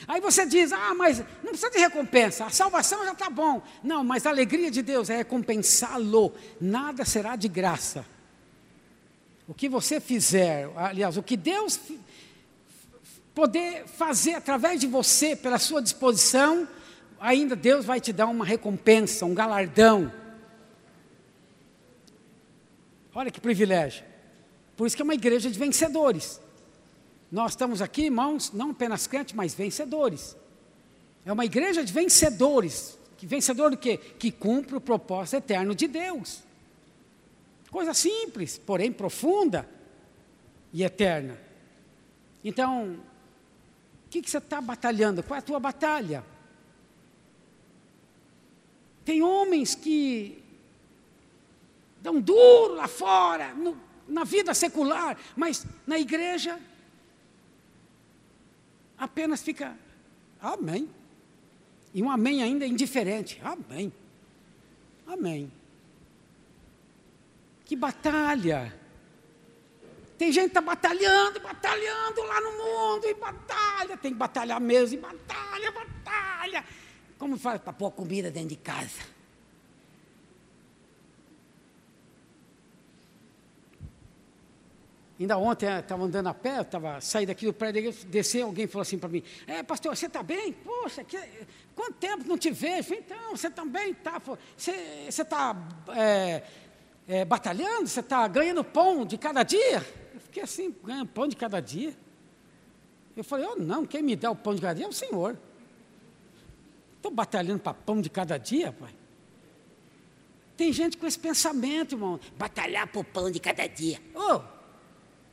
Aí você diz, ah, mas não precisa de recompensa, a salvação já está bom. Não, mas a alegria de Deus é recompensá-lo, nada será de graça. O que você fizer, aliás, o que Deus poder fazer através de você, pela sua disposição, ainda Deus vai te dar uma recompensa, um galardão. Olha que privilégio. Por isso que é uma igreja de vencedores. Nós estamos aqui, irmãos, não apenas crentes, mas vencedores. É uma igreja de vencedores. Vencedor do quê? Que cumpre o propósito eterno de Deus. Coisa simples, porém profunda e eterna. Então, o que, que você está batalhando? Qual é a tua batalha? Tem homens que dão duro lá fora, no, na vida secular, mas na igreja apenas fica amém. E um amém ainda indiferente. Amém. Amém. Que batalha. Tem gente que está batalhando, batalhando lá no mundo, e batalha, tem que batalhar mesmo, e batalha, batalha. Como faz para pôr comida dentro de casa? Ainda ontem eu estava andando a pé, estava saí daqui do prédio, descer, alguém falou assim para mim, é, pastor, você está bem? Poxa, que, quanto tempo não te vejo? Então, você também está. Você está é, é, batalhando? Você está ganhando pão de cada dia? Eu fiquei assim, ganhando pão de cada dia. Eu falei, oh não, quem me dá o pão de cada dia é o Senhor. Estou batalhando para pão de cada dia, pai. Tem gente com esse pensamento, irmão, batalhar por pão de cada dia. Oh,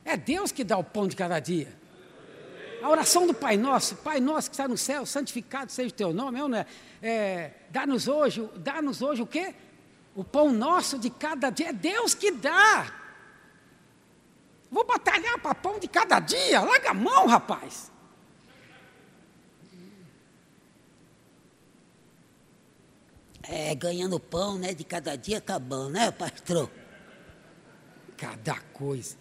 é Deus que dá o pão de cada dia. A oração do Pai Nosso, Pai Nosso que está no céu, santificado seja o teu nome, é, não é? é dá-nos hoje, dá-nos hoje o quê? O pão nosso de cada dia, é Deus que dá. Vou batalhar para pão de cada dia, larga a mão, rapaz. É, ganhando pão, né, de cada dia acabando, né, pastor? Cada coisa.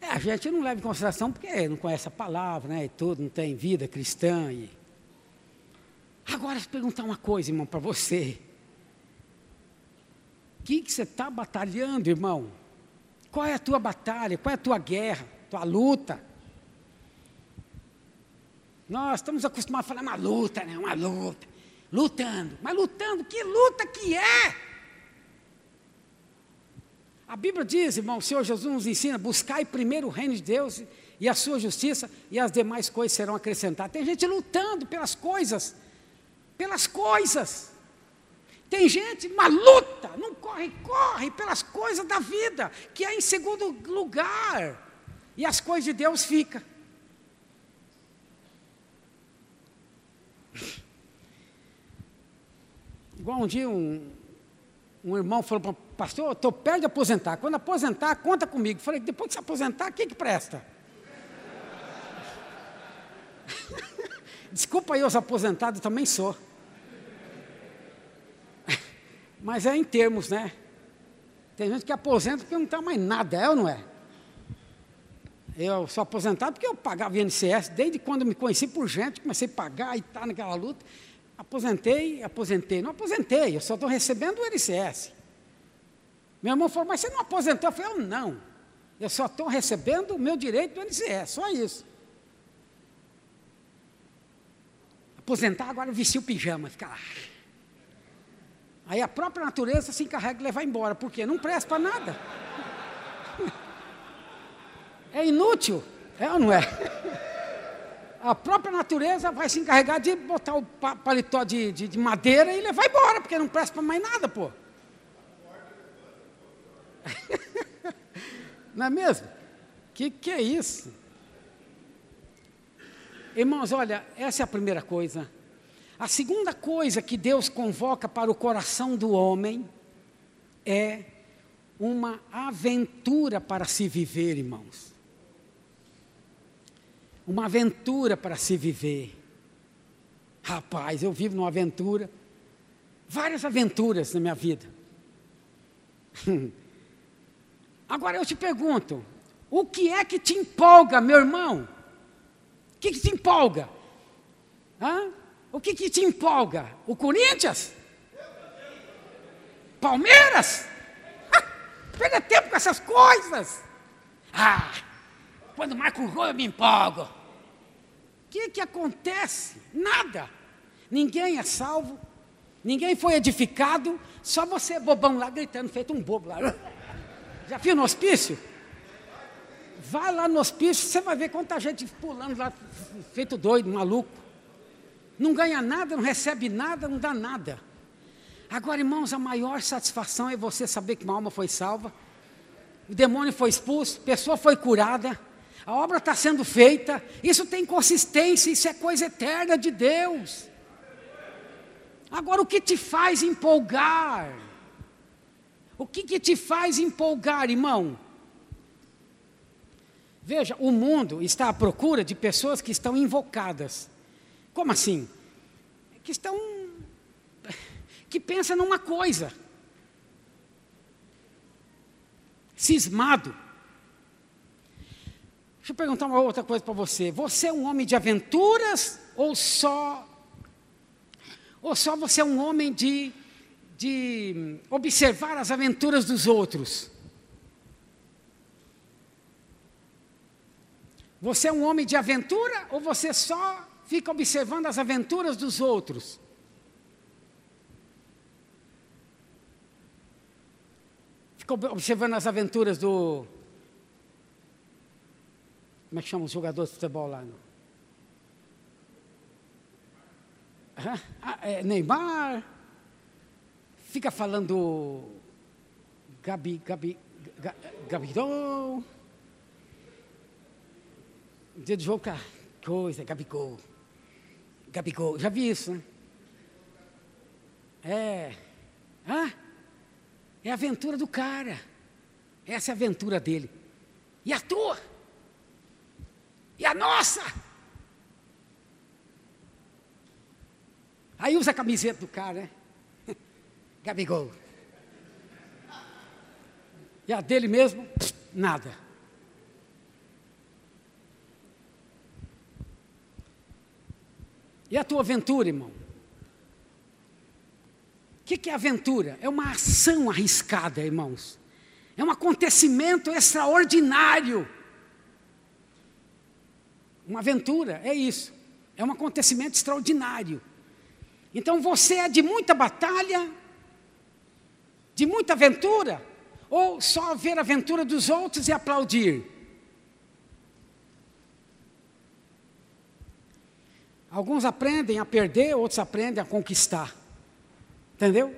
É, a gente não leva em consideração porque não conhece a palavra, né? E tudo, não tem vida cristã. E... Agora, se perguntar uma coisa, irmão, para você. Que, que você está batalhando, irmão? Qual é a tua batalha? Qual é a tua guerra? Tua luta? Nós estamos acostumados a falar uma luta, né? Uma luta. Lutando. Mas lutando, que luta que é? A Bíblia diz, irmão, o Senhor Jesus nos ensina: buscai primeiro o reino de Deus e a sua justiça, e as demais coisas serão acrescentadas. Tem gente lutando pelas coisas, pelas coisas. Tem gente, uma luta, não corre, corre pelas coisas da vida, que é em segundo lugar, e as coisas de Deus ficam. Igual um dia um, um irmão falou para pastor, estou perto de aposentar. Quando aposentar, conta comigo. Falei, depois que se aposentar, o que, que presta? Desculpa aí os aposentados, também sou. Mas é em termos, né? Tem gente que aposenta porque não está mais nada, é ou não é? Eu sou aposentado porque eu pagava INSS, desde quando me conheci por gente, comecei a pagar e tá naquela luta. Aposentei, aposentei. Não aposentei, eu só estou recebendo o INSS. Meu irmão falou, mas você não aposentou? Eu falei, eu não. Eu só estou recebendo o meu direito do INSS, só isso. Aposentar, agora vestir o pijama, ficar lá. Aí a própria natureza se encarrega de levar embora, porque não presta para nada. É inútil, é ou não é? a própria natureza vai se encarregar de botar o paletó de, de, de madeira e levar embora, porque não presta para mais nada, pô. não é mesmo? Que que é isso? Irmãos, olha, essa é a primeira coisa. A segunda coisa que Deus convoca para o coração do homem é uma aventura para se viver, irmãos uma aventura para se viver. Rapaz, eu vivo numa aventura, várias aventuras na minha vida. Agora eu te pergunto, o que é que te empolga, meu irmão? O que, que te empolga? Hã? O que, que te empolga? O Corinthians? Palmeiras? Perda tempo com essas coisas. Ah, quando marca um gol eu me empolgo. O que, que acontece? Nada. Ninguém é salvo, ninguém foi edificado, só você bobão lá gritando, feito um bobo lá. Já viu no hospício? Vai lá no hospício, você vai ver quanta gente pulando lá, feito doido, maluco. Não ganha nada, não recebe nada, não dá nada. Agora, irmãos, a maior satisfação é você saber que uma alma foi salva, o demônio foi expulso, a pessoa foi curada a obra está sendo feita, isso tem consistência, isso é coisa eterna de Deus. Agora, o que te faz empolgar? O que, que te faz empolgar, irmão? Veja, o mundo está à procura de pessoas que estão invocadas. Como assim? Que estão. que pensam numa coisa. Cismado Deixa eu perguntar uma outra coisa para você. Você é um homem de aventuras ou só ou só você é um homem de, de observar as aventuras dos outros? Você é um homem de aventura ou você só fica observando as aventuras dos outros? Fica observando as aventuras do. Como é que chama os jogadores de futebol lá? Ah, é, Neymar. Fica falando Gabi, Gabi, Gabigol. Dia do jogo, cara, coisa, Gabigol. Gabigol, já vi isso, né? É. Hã? É a aventura do cara. Essa é a aventura dele. E a tua? E a nossa? Aí usa a camiseta do cara, né? Gabigol. E a dele mesmo, nada. E a tua aventura, irmão? O que, que é aventura? É uma ação arriscada, irmãos. É um acontecimento extraordinário. Uma aventura, é isso. É um acontecimento extraordinário. Então você é de muita batalha, de muita aventura, ou só ver a aventura dos outros e aplaudir? Alguns aprendem a perder, outros aprendem a conquistar. Entendeu?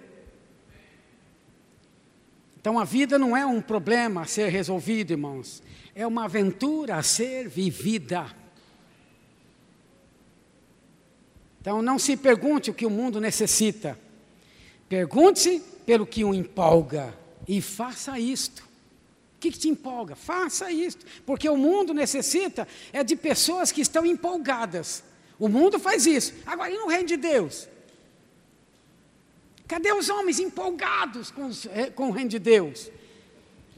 Então a vida não é um problema a ser resolvido, irmãos. É uma aventura a ser vivida. Então não se pergunte o que o mundo necessita. Pergunte-se pelo que o empolga e faça isto. O que, que, te empolga? Faça isto, porque o mundo necessita é de pessoas que estão empolgadas. O mundo faz isso. Agora, e no reino de Deus? Cadê os homens empolgados com, os, eh, com o reino de Deus?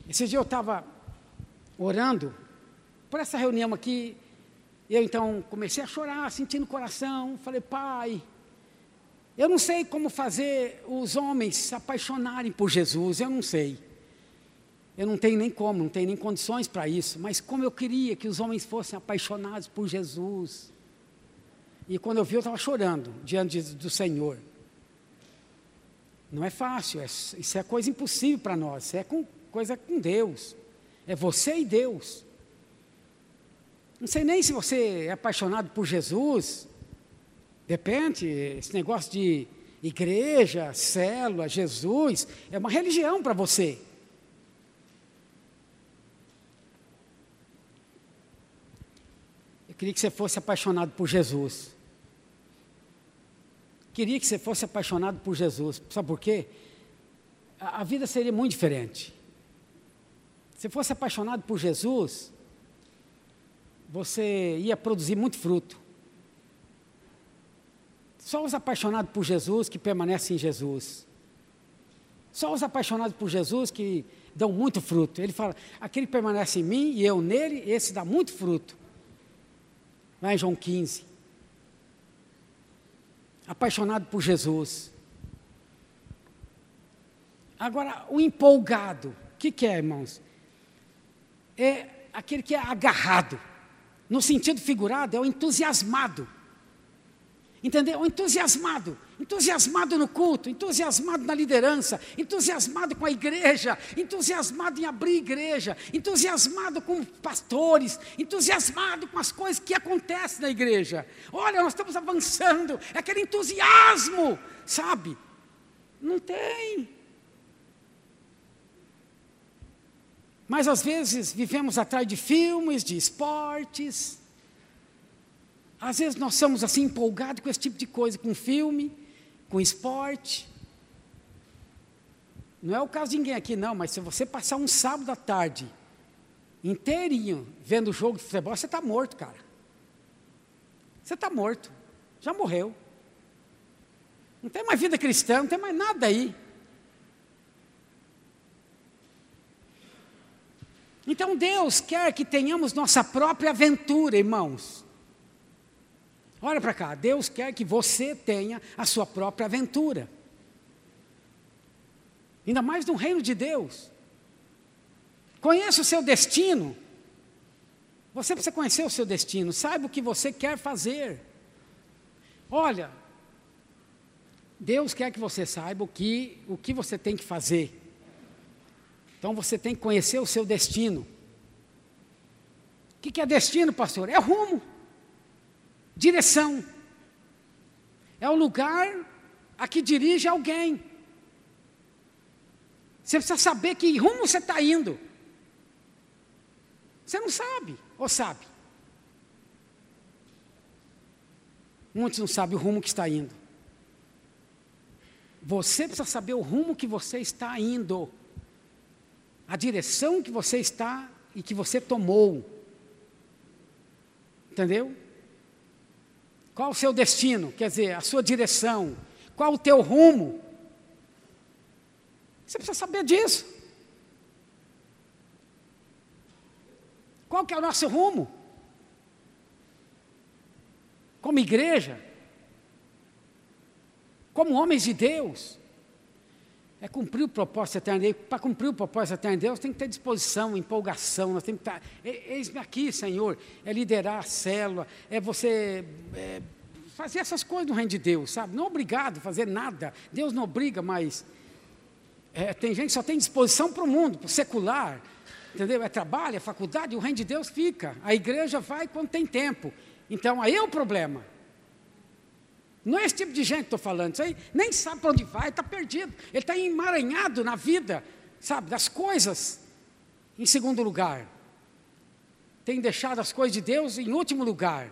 Esse dia eu estava orando por essa reunião aqui. Eu então comecei a chorar, sentindo o coração. Falei, pai, eu não sei como fazer os homens se apaixonarem por Jesus. Eu não sei. Eu não tenho nem como, não tenho nem condições para isso. Mas como eu queria que os homens fossem apaixonados por Jesus. E quando eu vi, eu estava chorando diante do Senhor. Não é fácil, é, isso é coisa impossível para nós, isso é com, coisa com Deus. É você e Deus. Não sei nem se você é apaixonado por Jesus. Depende, esse negócio de igreja, célula, Jesus, é uma religião para você. Eu queria que você fosse apaixonado por Jesus queria que você fosse apaixonado por Jesus. Sabe por quê? A, a vida seria muito diferente. Se fosse apaixonado por Jesus, você ia produzir muito fruto. Só os apaixonados por Jesus que permanecem em Jesus. Só os apaixonados por Jesus que dão muito fruto. Ele fala: aquele que permanece em mim e eu nele, esse dá muito fruto. Lá em João 15 apaixonado por Jesus. Agora, o empolgado, o que, que é, irmãos? É aquele que é agarrado. No sentido figurado, é o entusiasmado. Entendeu? O entusiasmado, entusiasmado no culto, entusiasmado na liderança, entusiasmado com a igreja, entusiasmado em abrir igreja, entusiasmado com pastores, entusiasmado com as coisas que acontecem na igreja. Olha, nós estamos avançando, é aquele entusiasmo, sabe? Não tem. Mas às vezes vivemos atrás de filmes, de esportes, às vezes nós somos assim empolgados com esse tipo de coisa, com filme, com esporte. Não é o caso de ninguém aqui, não, mas se você passar um sábado à tarde inteirinho vendo o jogo de futebol, você está morto, cara. Você está morto. Já morreu. Não tem mais vida cristã, não tem mais nada aí. Então Deus quer que tenhamos nossa própria aventura, irmãos. Olha para cá, Deus quer que você tenha a sua própria aventura. Ainda mais no reino de Deus. Conheça o seu destino. Você precisa conhecer o seu destino, saiba o que você quer fazer. Olha, Deus quer que você saiba o que, o que você tem que fazer. Então você tem que conhecer o seu destino. O que, é destino, pastor? É rumo, direção. É o lugar a que dirige alguém. Você precisa saber que rumo você está indo. Você não sabe, ou sabe? Muitos não sabem o rumo que está indo. Você precisa saber o rumo que você está indo, a direção que você está e que você tomou. Entendeu? Qual o seu destino? Quer dizer, a sua direção. Qual o teu rumo? Você precisa saber disso. Qual que é o nosso rumo? Como igreja? Como homens de Deus? É cumprir o propósito eterno de Deus. Para cumprir o propósito eterno de Deus, tem que ter disposição, empolgação. Nós temos que estar. Eis-me aqui, Senhor. É liderar a célula, é você é, fazer essas coisas no reino de Deus, sabe? Não é obrigado a fazer nada. Deus não obriga, mas é, tem gente que só tem disposição para o mundo, para o secular. Entendeu? É trabalho, é faculdade, o reino de Deus fica. A igreja vai quando tem tempo. Então aí é o problema. Não é esse tipo de gente que estou falando, isso aí nem sabe para onde vai, está perdido. Ele está emaranhado na vida, sabe, das coisas. Em segundo lugar, tem deixado as coisas de Deus em último lugar.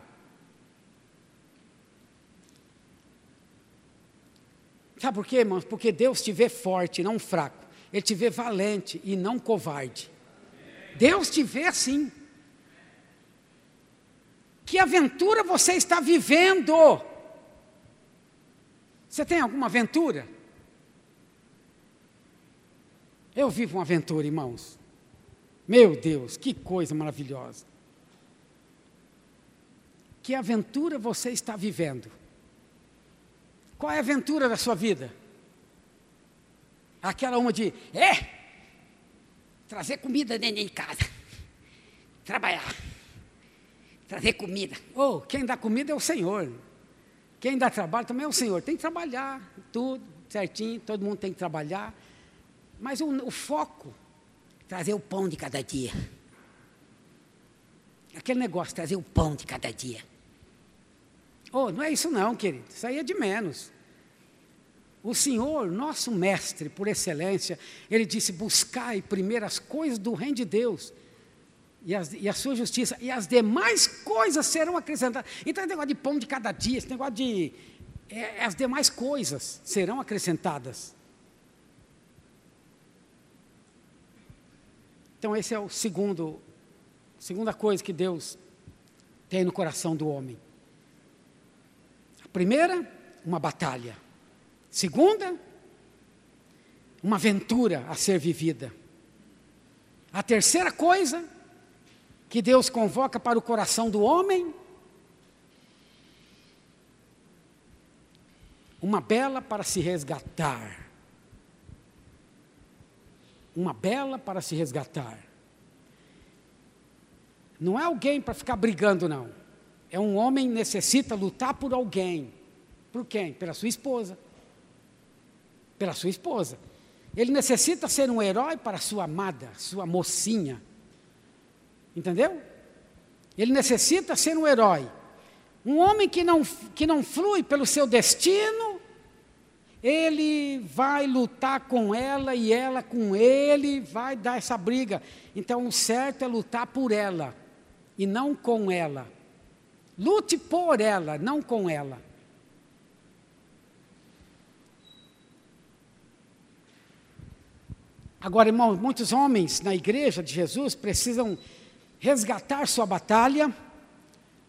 Sabe por quê, irmãos? Porque Deus te vê forte, não fraco. Ele te vê valente e não covarde. Deus te vê assim. Que aventura você está vivendo? Você tem alguma aventura? Eu vivo uma aventura, irmãos. Meu Deus, que coisa maravilhosa. Que aventura você está vivendo? Qual é a aventura da sua vida? Aquela uma de, é, trazer comida dentro de casa, trabalhar, trazer comida. Oh, quem dá comida é o Senhor. Quem dá trabalho também é o Senhor. Tem que trabalhar, tudo certinho, todo mundo tem que trabalhar. Mas o, o foco, trazer o pão de cada dia. Aquele negócio, trazer o pão de cada dia. Oh, não é isso não, querido. Isso aí é de menos. O Senhor, nosso mestre por excelência, ele disse: buscai primeiro as coisas do reino de Deus e, as, e a sua justiça, e as demais coisas serão acrescentadas. Então, esse negócio de pão de cada dia, esse negócio de. É, as demais coisas serão acrescentadas. Então, esse é o segundo, segunda coisa que Deus tem no coração do homem. A primeira, uma batalha. Segunda, uma aventura a ser vivida. A terceira coisa, que Deus convoca para o coração do homem? Uma bela para se resgatar. Uma bela para se resgatar. Não é alguém para ficar brigando, não. É um homem que necessita lutar por alguém. Por quem? Pela sua esposa. Pela sua esposa. Ele necessita ser um herói para sua amada, sua mocinha. Entendeu? Ele necessita ser um herói. Um homem que não, que não flui pelo seu destino, ele vai lutar com ela e ela com ele vai dar essa briga. Então o certo é lutar por ela e não com ela. Lute por ela, não com ela. Agora, irmãos, muitos homens na igreja de Jesus precisam resgatar sua batalha,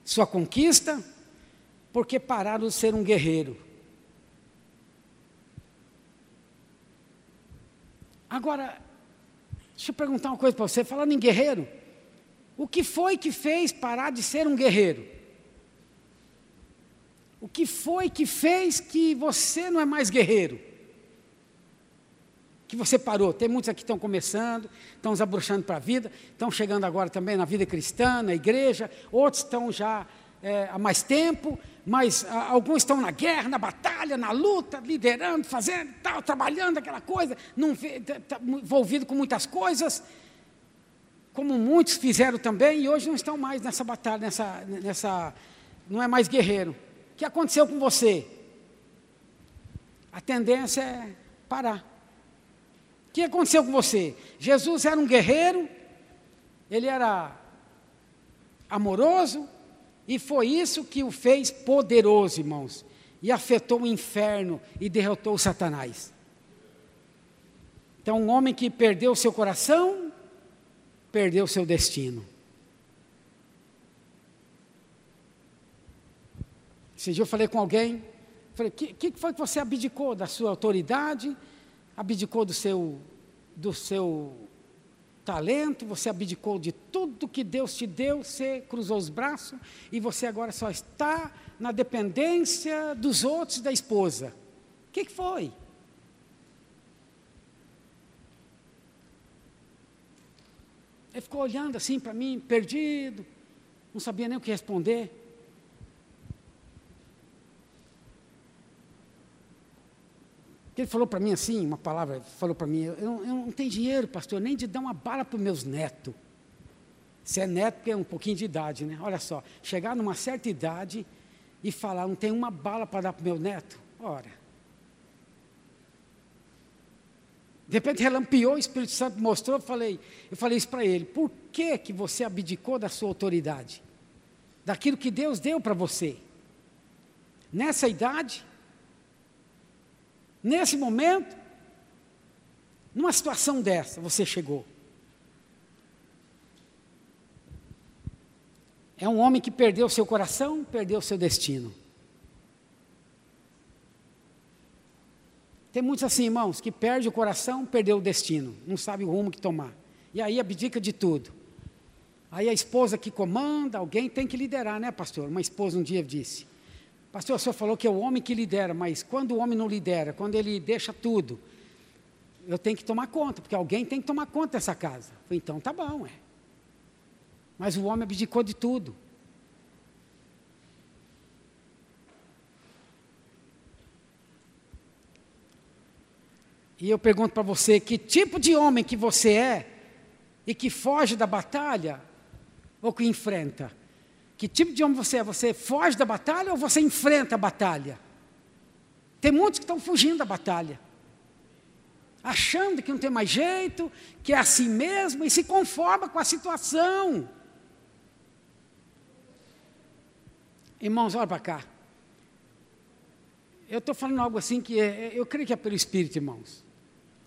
sua conquista, porque pararam de ser um guerreiro. Agora, deixa eu perguntar uma coisa para você, falando em guerreiro, o que foi que fez parar de ser um guerreiro? O que foi que fez que você não é mais guerreiro? Que você parou. Tem muitos aqui que estão começando, estão desabrochando para a vida, estão chegando agora também na vida cristã, na igreja, outros estão já é, há mais tempo, mas a, alguns estão na guerra, na batalha, na luta, liderando, fazendo, tal, trabalhando aquela coisa, não, tá, tá envolvido com muitas coisas, como muitos fizeram também, e hoje não estão mais nessa batalha, nessa, nessa não é mais guerreiro. O que aconteceu com você? A tendência é parar. Que aconteceu com você? Jesus era um guerreiro, ele era amoroso, e foi isso que o fez poderoso, irmãos, e afetou o inferno e derrotou Satanás. Então, um homem que perdeu seu coração, perdeu seu destino. Esse dia eu falei com alguém, falei, o que, que foi que você abdicou da sua autoridade, abdicou do seu, do seu talento, você abdicou de tudo que Deus te deu, você cruzou os braços e você agora só está na dependência dos outros da esposa. O que, que foi? Ele ficou olhando assim para mim, perdido, não sabia nem o que responder. Ele falou para mim assim, uma palavra, falou para mim, eu, eu, não tenho dinheiro, pastor, nem de dar uma bala para os meus netos. Se é neto, porque é um pouquinho de idade, né? Olha só, chegar numa certa idade e falar, não tem uma bala para dar para o meu neto? Ora. De repente relampeou, o Espírito Santo mostrou, eu falei, eu falei isso para ele, por que, que você abdicou da sua autoridade? Daquilo que Deus deu para você? Nessa idade, Nesse momento, numa situação dessa, você chegou. É um homem que perdeu seu coração, perdeu seu destino. Tem muitos assim, irmãos, que perde o coração, perdeu o destino, não sabe o rumo que tomar. E aí abdica de tudo. Aí a esposa que comanda, alguém tem que liderar, né, pastor? Uma esposa um dia disse: Pastor, o senhor falou que é o homem que lidera, mas quando o homem não lidera, quando ele deixa tudo, eu tenho que tomar conta, porque alguém tem que tomar conta dessa casa. então tá bom, é. Mas o homem abdicou de tudo. E eu pergunto para você, que tipo de homem que você é e que foge da batalha ou que enfrenta? Que tipo de homem você é? Você foge da batalha ou você enfrenta a batalha? Tem muitos que estão fugindo da batalha, achando que não tem mais jeito, que é assim mesmo e se conforma com a situação. Irmãos, olha para cá. Eu estou falando algo assim que é, eu creio que é pelo Espírito, irmãos.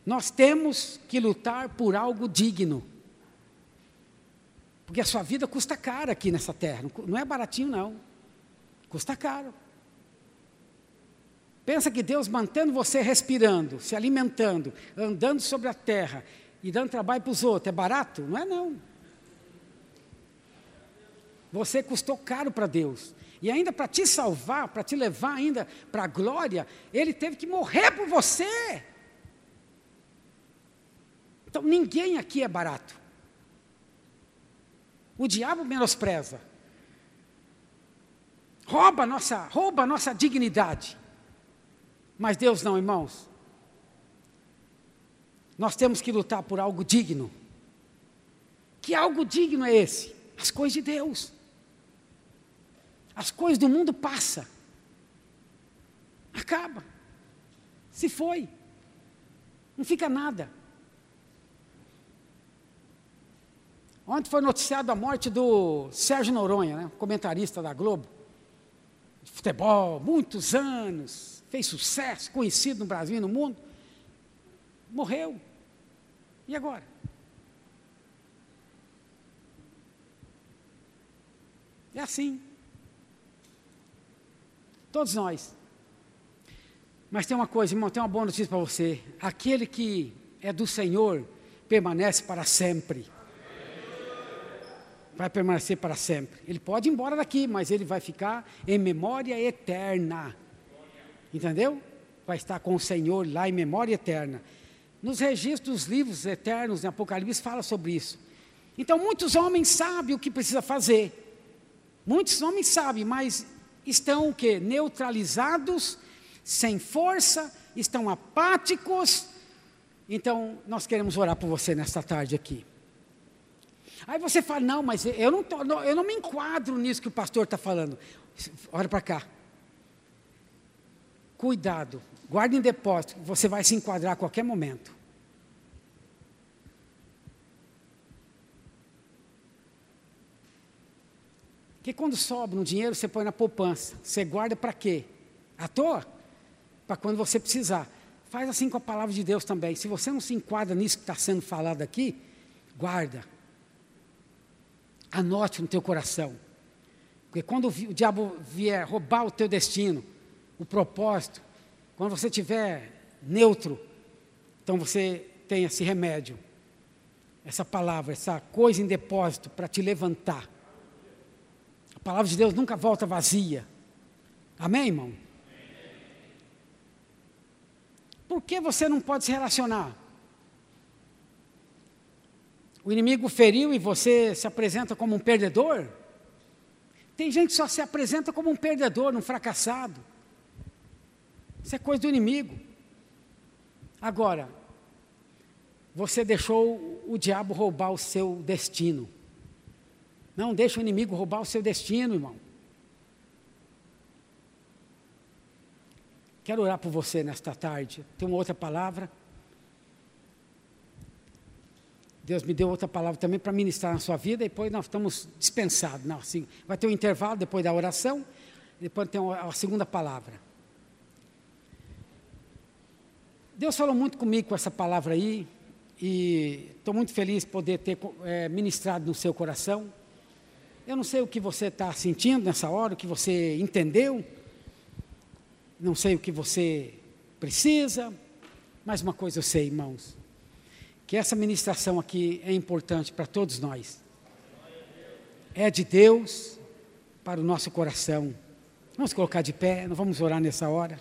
Nós temos que lutar por algo digno. Porque a sua vida custa caro aqui nessa terra. Não é baratinho, não. Custa caro. Pensa que Deus mantendo você respirando, se alimentando, andando sobre a terra e dando trabalho para os outros, é barato? Não é não. Você custou caro para Deus. E ainda para te salvar, para te levar ainda para a glória, Ele teve que morrer por você. Então ninguém aqui é barato. O diabo menospreza. Rouba nossa, rouba nossa dignidade. Mas Deus não, irmãos. Nós temos que lutar por algo digno. Que algo digno é esse? As coisas de Deus. As coisas do mundo passam. Acaba. Se foi. Não fica nada. Ontem foi noticiado a morte do Sérgio Noronha, né, comentarista da Globo, de futebol, muitos anos, fez sucesso, conhecido no Brasil e no mundo. Morreu. E agora? É assim. Todos nós. Mas tem uma coisa, irmão, tem uma boa notícia para você. Aquele que é do Senhor permanece para sempre vai permanecer para sempre. Ele pode ir embora daqui, mas ele vai ficar em memória eterna. Entendeu? Vai estar com o Senhor lá em memória eterna. Nos registros dos livros eternos em Apocalipse fala sobre isso. Então muitos homens sabem o que precisa fazer. Muitos homens sabem, mas estão o quê? Neutralizados, sem força, estão apáticos. Então, nós queremos orar por você nesta tarde aqui. Aí você fala, não, mas eu não, tô, eu não me enquadro nisso que o pastor está falando. Olha para cá. Cuidado, guarde em depósito, você vai se enquadrar a qualquer momento. Porque quando sobra um dinheiro, você põe na poupança. Você guarda para quê? À toa? Para quando você precisar. Faz assim com a palavra de Deus também. Se você não se enquadra nisso que está sendo falado aqui, guarda. Anote no teu coração. Porque quando o diabo vier roubar o teu destino, o propósito, quando você estiver neutro, então você tem esse remédio, essa palavra, essa coisa em depósito para te levantar. A palavra de Deus nunca volta vazia. Amém, irmão? Por que você não pode se relacionar? O inimigo feriu e você se apresenta como um perdedor? Tem gente que só se apresenta como um perdedor, um fracassado. Isso é coisa do inimigo. Agora, você deixou o diabo roubar o seu destino. Não deixe o inimigo roubar o seu destino, irmão. Quero orar por você nesta tarde. Tem uma outra palavra. Deus me deu outra palavra também para ministrar na sua vida, e depois nós estamos dispensados. Não, assim, vai ter um intervalo depois da oração, depois tem a segunda palavra. Deus falou muito comigo com essa palavra aí, e estou muito feliz de poder ter é, ministrado no seu coração. Eu não sei o que você está sentindo nessa hora, o que você entendeu, não sei o que você precisa, mas uma coisa eu sei, irmãos, que essa ministração aqui é importante para todos nós. É de Deus para o nosso coração. Vamos colocar de pé, nós vamos orar nessa hora.